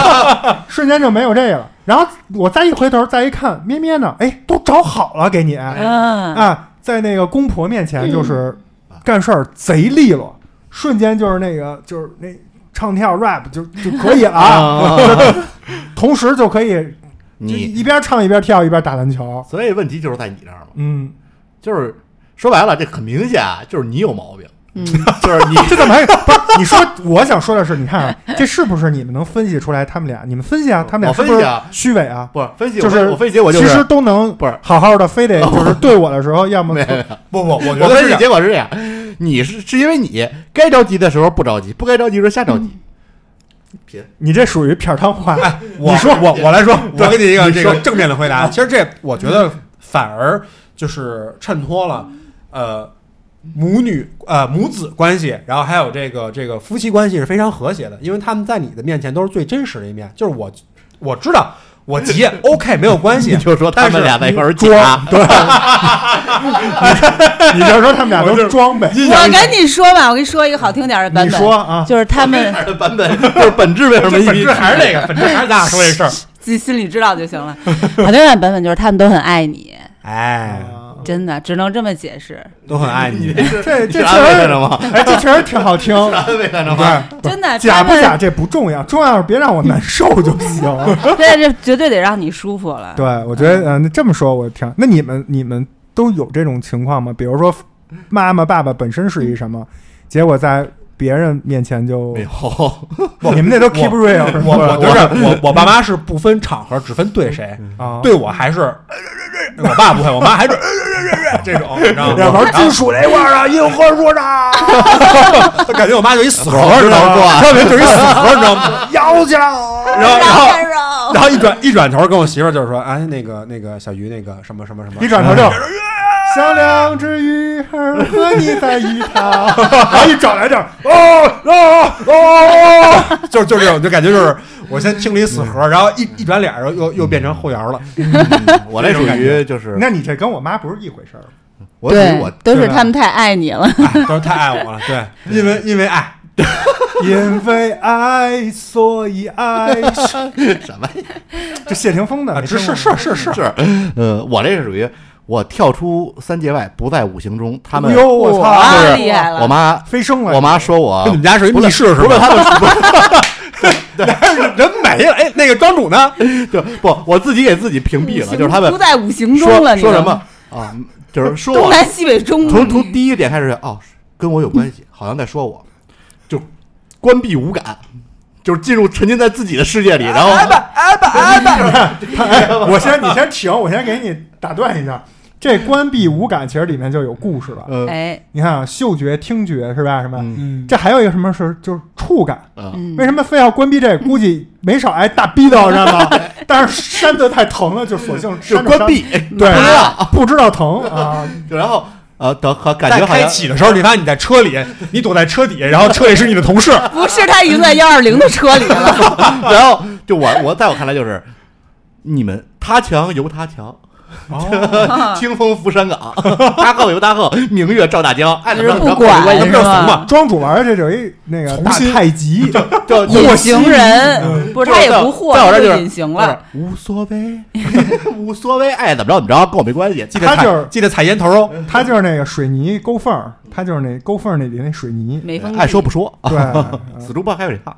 (laughs) 瞬间就没有这个了。然后我再一回头再一看，咩咩呢？哎，都找好了给你。
嗯，
啊，在那个公婆面前就是干事儿贼利落，瞬间就是那个就是那唱跳 rap 就就可以了啊，同时就可以就
你
一边唱一边跳一边打篮球。
所以问题就是在你这儿嘛，
嗯，
就是说白了，这很明显啊，就是你有毛病，
嗯，(laughs)
就是你
这怎么还 (laughs) 不是？你说我想说的是，你看啊，这是不是你们能分析出来他们俩？你们分析啊，他们俩
我
是不是
分析啊
虚伪啊？
不是分析，
就是
我分析结果就
其实
是
都能
不是
好好的，非得 (laughs) 就是对我的时候，要么
不不，我觉
我分析结果是这样，你是是因为你该着急的时候不着急，不该着急的时候瞎着急。贫
你这属于片儿汤话。
哎，我说我我来说，我给你一个这个正面的回答。其实这我觉得反而就是衬托了呃母女呃母子关系，然后还有这个这个夫妻关系是非常和谐的，因为他们在你的面前都是最真实的一面。就是我我知道我急 (laughs) OK 没有关系
你，就说他们俩在一块儿
装
假，
对，(laughs) 你就说他们俩都装呗。
我跟你说吧，我跟你说一个好听点儿的版本
你
本，
说啊，
就是他们
的版本就是本质为什么
本
一
质还是那个，本质还是咱俩说这事儿。(laughs)
自己心里知道就行了。好听点的版本就是他们都很爱你，
哎，
真的只能这么解释。
都很爱你。(laughs)
这这
是安慰吗？
哎，这确实挺好听。(laughs)
安慰他着吗？(laughs)
真的，
假不假这不重要，重要是别让我难受就行。
对，这绝对得让你舒服了。
对，我觉得，嗯、那这么说我挺。那你们你们都有这种情况吗？比如说，妈妈爸爸本身是一什么，结果在别人面前就
没有，(laughs)
你们那都 keep real
我我就是我我爸妈是不分场合，只分对谁。
啊，
对我还是，我爸不会，我妈还是这种，你知道吗？
要玩金属那块儿啊，硬核说的，
就感觉我妈就一死核，
我
知道吗？特别就是一死核，你知道吗？
摇起来。
然后然后
后
然后一转一转头跟我媳妇儿就是说，哎，那个那个小鱼那个什么什么什么，
一转头就像两只鱼儿和你在一条，(laughs) 然后一转来这儿，哦哦哦，
就是就是这种，就感觉就是我先清理死核，然后一一转脸，然后又又变成后摇了。
我这属于就是
那你这跟我妈不是一回事儿。
我属于我，
都是他们太爱你了。
都是太爱我了，对，因为因为爱，
因为爱，所以爱。
什么呀？
这谢霆锋的，
是是是是是，
是，呃，我这是属于我跳出三界外，不在五行中。他们
哟，我操，
厉害了！
我妈，
飞升了。
我妈说我
你们家是一
不
密室是
不是
吧？
他们不
人没了，哎，那个庄主呢？
就不，我自己给自己屏蔽了，就是他们
不在五行中
说
了，
说什么啊，就是说我
东南西北中，
从从第一个点开始，哦，跟我有关系，好像在说我，就关闭五感，就是进入沉浸在自己的世界里，然后
我先，你先停，我先给你打断一下。这关闭五感其实里面就有故事了。
呃
哎，
你看啊，嗅觉、听觉是吧？什么？这还有一个什么是就是触感？为什么非要关闭这？估计没少挨大逼斗，知道吗？但是扇的太疼了，就索性
就关闭，
对
不知道，
不知道疼啊。(laughs)
然后呃，等和感觉好像
启的时候，你发现你在车里，你躲在车底，然后车里是你的同事，(laughs)
不是他已经在幺二零的车里了。(laughs)
然后就我我在我看来就是你们他强由他强。(laughs)
哦
清风拂山岗，大鹤有大鹤，明月照大江。爱怎么着
就是不管
怎么着
嘛？
庄主玩的这有一那个大太极，(laughs)
叫
隐形人，不是他也不惑，他
在我这就是
隐形了。
无所谓，(laughs) 无所谓，爱怎么着怎么着，跟我没关系。
记得
他就是
踩记得踩烟头哦。
他就是那个水泥沟缝儿，他就是那沟缝儿那里那水泥。
爱说不说，
对，
死猪不怕开水烫。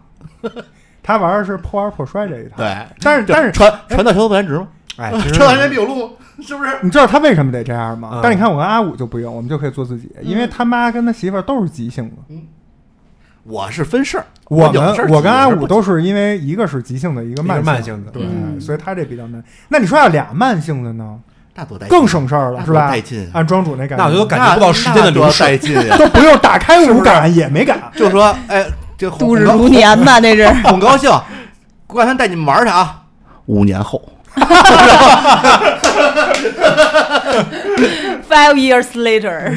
他玩的是破罐破摔这一套。
对，
但是但是
传传到桥头自然直吗？
哎，
传到人家必有路，(laughs) 是不是？
你知道他为什么得这样吗？
嗯
但是你看我跟阿五就不用，我们就可以做自己，因为他妈跟他媳妇儿都是急性子。
我是分事儿，
我们我跟阿五都
是
是因为一个是急性的，一个
一
慢
个慢性的
对，
嗯
所以他这比较难。那你说要俩慢性的呢，
那多带劲
更省事儿了，是吧
带劲？啊
按庄主那感觉，
那我就感觉不到时间的流逝
带劲呀！(laughs)
都不用打开五感也没感。(laughs)
就说，哎，这
度日如年吧，那是。
很高兴，过两天带你们玩去啊！五年后，(laughs)
Five years later，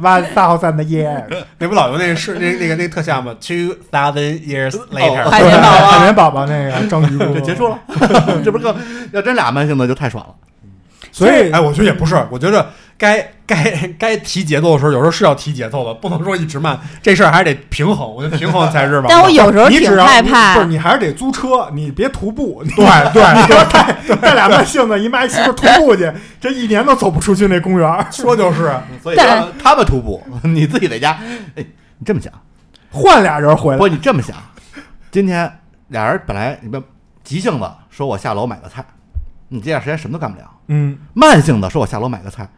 哇，大号三的耶，
那不老有那个是那那个那个特效吗？Two thousand years later，
海绵宝宝。
海绵宝宝那个章鱼
就结束了，(laughs) 这不是更要真俩慢性的就太爽了。
所以
哎，我觉得也不是，我觉得该该该提节奏的时候，有时候是要提节奏的，不能说一直慢。这事儿还是得平衡，我觉得平衡才是吧。(laughs)
但我有时候挺
你只要
害怕
你不是，你还是得租车，你别徒步。(laughs) 对对，你说带带俩慢性子，姨妈媳妇徒步去，这一年都走不出去那公园。(laughs)
说就是，
所以说他们徒步，你自己在家，哎，你这么想，
换俩人回来
不，，你这么想，今天俩人本来你们急性子说我下楼买个菜，你这段时间什么都干不了；
嗯，
慢性的说我下楼买个菜，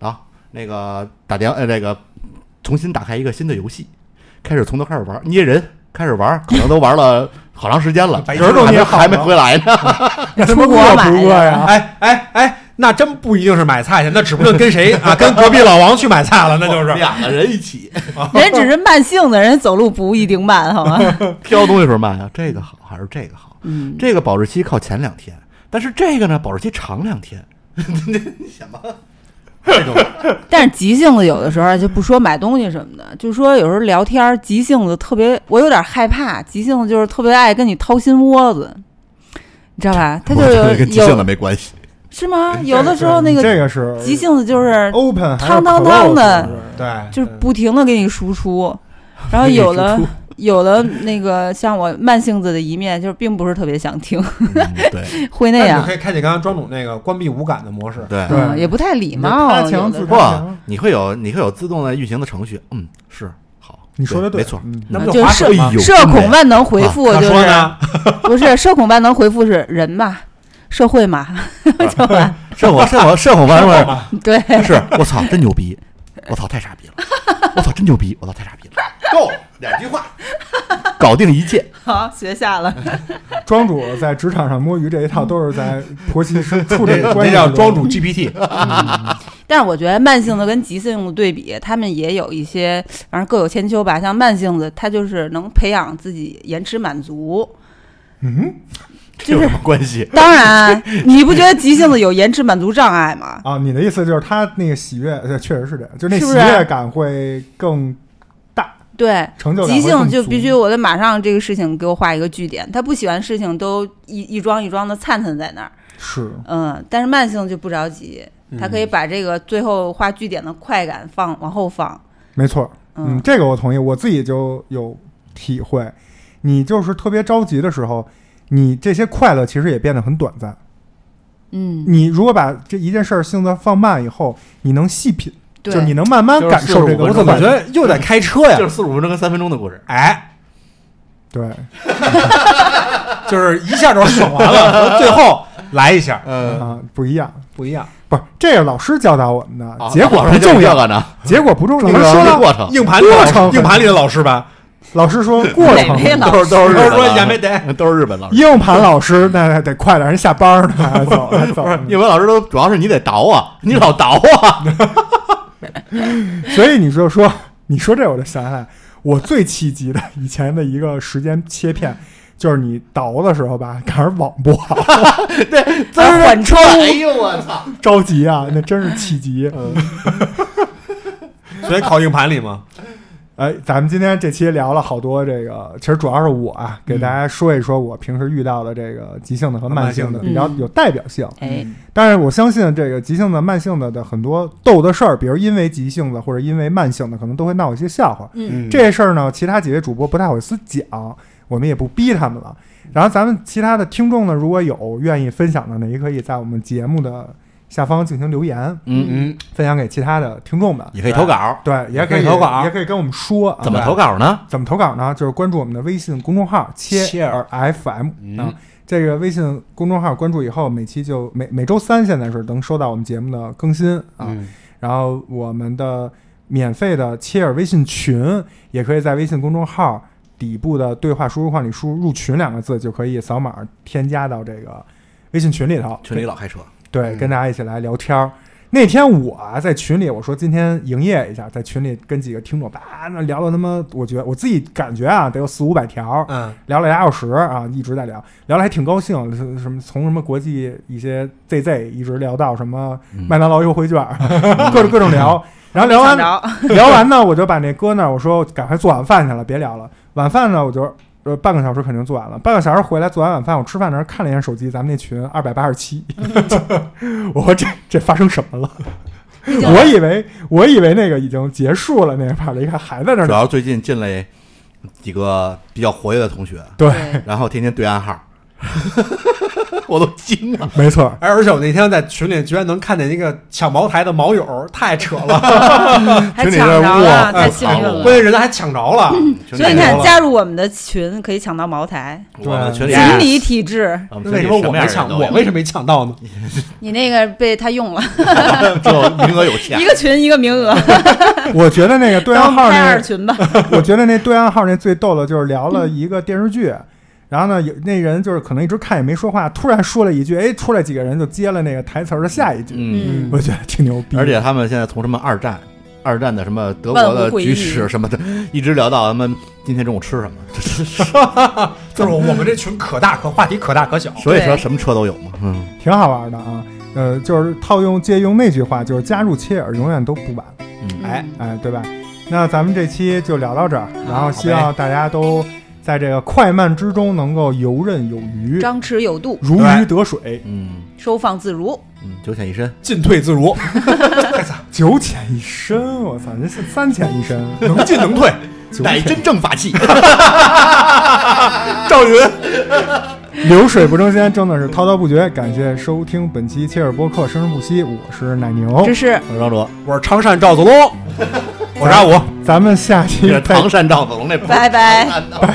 啊，那个打电呃那个重新打开一个新的游戏，开始从头开始玩，捏人，开始玩，可能都玩了好长时间了，(laughs)
白
人都
还没
捏好
还没回来呢。(laughs) (laughs)
出国
饿
买的
不饿呀？
哎哎哎，那真不一定是买菜去，那指不定跟谁啊，跟隔壁老王去买菜了，那就是。
两个人一起
人只是慢性的，人走路不一定慢，好吗？
挑东西时候慢啊，这个好还是这个好？
嗯，
这个保质期靠前两天，但是这个呢保质期长两天，你想吧，这种
但是急性子有的时候就不说买东西什么的，就说有时候聊天急性子特别，我有点害怕。急性子就是特别爱跟你掏心窝子，你知道吧？(laughs) 他就
跟急性子
有
没关系。
是吗？有的时候那个
这个是
急性子就是
open
汤汤汤的
对，
就是不停的给你输出，然后有的 (laughs) 有的那个像我慢性子的一面，就是并不是特别想听，
嗯对 (laughs)
会那样
你可，以开启刚刚庄主那个关闭无感的模式。
对，
对
嗯，也不太礼貌。
不，你会有你会有自动的运行的程序，嗯，是好，
你说的对
没错。
嗯
那不就
就是
划水吗
哎？呦
社恐万能回复就是 (laughs) 不是社恐万能回复是人嘛，社会嘛，就完
社恐社恐社恐万能，
对，
是我操，真牛逼！我操，太傻逼了！我操，真牛逼！我操，太傻逼了！(laughs) 够两句话，搞定一切。
好学下了。
庄主在职场上摸鱼这一套都是在婆媳处处这个关系中
叫庄主 GPT。
但是我觉得慢性子跟急性子对比，他们也有一些，反正各有千秋吧。像慢性子，他就是能培养自己延迟满足，
嗯
就是
这有什么关系？
当然，你不觉得急性子有延迟满足障碍吗？(laughs)
啊，你的意思就是他那个喜悦，呃确实是这样，就那喜
是不是
悦感会更大，
对，
成就感
急性就必须我得马上这个事情给我画一个句点，他不喜欢事情都一一桩一桩的灿灿在那儿，
是
嗯，但是慢性就不着急，他可以把这个最后画句点的快感放往后放，
没错。嗯，
嗯
这个我同意，我自己就有体会。你就是特别着急的时候，你这些快乐其实也变得很短暂。
嗯，
你如果把这一件事儿性子放慢以后，你能细品，
对，
就是你能慢慢感受这个
我怎么觉。得又在开车呀
就？是四十五分钟跟三分钟的故事。
哎，
对，(laughs)
就是一下就爽完了，(laughs) 最后来一下，
嗯，
啊，不一样。
不一样。
不是，这是老师教导我们的，
啊
结果不重要，
呢，
结果不重要。
那个
老师说了，
过程
硬盘
过程，
硬盘里的老师吧，
老师说 (laughs) 过程
哪位老
都是都是日
都是说
本
也没得。
都是日本老师。
硬盘老师那还得快点，人下班呢，还走还走呢。
英文老师都主要是你得倒啊，你老倒啊。(laughs)
所以你就说，你说这我就想起来，我最气急的以前的一个时间切片，就是你倒的时候吧，赶上网不好，(laughs) 对
在 (laughs) 缓冲，
哎呦我操！
着急啊，那真是气急。
所以考硬盘里嘛，
哎，咱们今天这期聊了好多这个，其实主要是我啊，给大家说一说我平时遇到的这个急性的和慢性的，比较有代表性。
哎，
但是我相信这个急性的、慢性的的很多逗的事儿，比如因为急性的或者因为慢性的，可能都会闹一些笑话。
嗯，
这些事儿呢，其他几位主播不太好意思讲，我们也不逼他们了。然后咱们其他的听众呢，如果有愿意分享的呢，也可以在我们节目的下方进行留言，
嗯，
嗯，
分享给其他的听众们。
也可以投稿。
对，也可以
投稿
也可以跟我们说啊
怎么投稿呢？
怎么投稿呢？就是关注我们的微信公众号“切
切
尔 FM”
嗯
啊。这个微信公众号关注以后，每期就每每周三现在是能收到我们节目的更新啊。
嗯
然后我们的免费的切尔微信群，也可以在微信公众号底部的对话输入框里输入“入群”两个字，就可以扫码添加到这个微信群里头。
群里老开车，
对，
嗯。
跟大家一起来聊天儿。那天我啊在群里我说今天营业一下，在群里跟几个听众叭那聊了他妈，我觉得我自己感觉啊得有四五百条，
嗯，
聊了俩小时啊，一直在聊，聊的还挺高兴，什么从什么国际一些 ZZ 一直聊。到什么
嗯
麦当劳优惠券，各种各种聊。然后聊。完聊。完呢，我就把那搁那儿，我说赶快做晚饭去了，别聊。了。晚饭呢，我就呃半个小时肯定做完了，半个小时回来做完晚饭，我吃饭的时候看了一眼手机，咱们那群二百八十七，(laughs) 我说这这发生什么了？我以为我以为那个已经结束了那个 part，一看还在那儿。
主要最近进来几个比较活跃的同学，
对
然后天天对暗号，(laughs) (laughs) 我都惊了。
没错，
而而且我那天在群里居然能看见一个抢茅台的毛友，太扯了，(laughs)
还抢着了，太幸运了。
关键人家还抢着了，
所以你看，加入我们的群可以抢到茅台，
我们群里
锦鲤体质，
那为什么我没抢？我为什么没抢到呢？(laughs)
你那个被他用了，
么只有名额有限
一？个群一个名额，
我觉得那个对暗号
开
那
二群吧。
我觉得那对暗号那最逗的就是聊了一个电视剧，然后呢，有那人就是可能一直看也没说话，突然说了一句，哎，出来几个人就接了那个台词儿的下一句，
嗯，
我觉得挺牛逼。
而且他们现在从什么二战。二战的什么德国的
万物会议
举史什么的，一直聊到他们今天中午吃什么，(laughs)
就是我们这群可大可话题可大可小。
所以说什么车都有嘛。嗯，
挺好玩的啊。呃，就是套用借用那句话，就是加入切尔永远都不晚，
嗯
哎，
哎，对吧？那咱们这期就聊到这儿，然后希望大家都在这个快慢之中能够游刃有余，
张弛有度，
如鱼得水，
嗯
收放自如。
嗯，九浅一深，
进退自如，(laughs)
九浅一深。我操，这是三浅一深，
能进能退。
九 (laughs) 浅
乃真正法器。(laughs)
赵云，
流水不争先，争的是滔滔不绝。感谢收听本期切尔播客，生生不息，我是奶牛
这，是
我是张卓，
我是常善赵子龙，我是阿五。
咱们下
这
期
唐山赵子龙那
拜拜。
唐山的
拜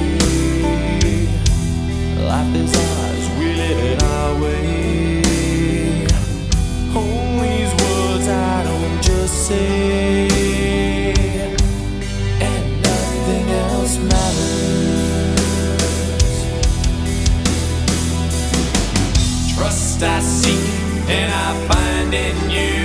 I seek, and I find in you.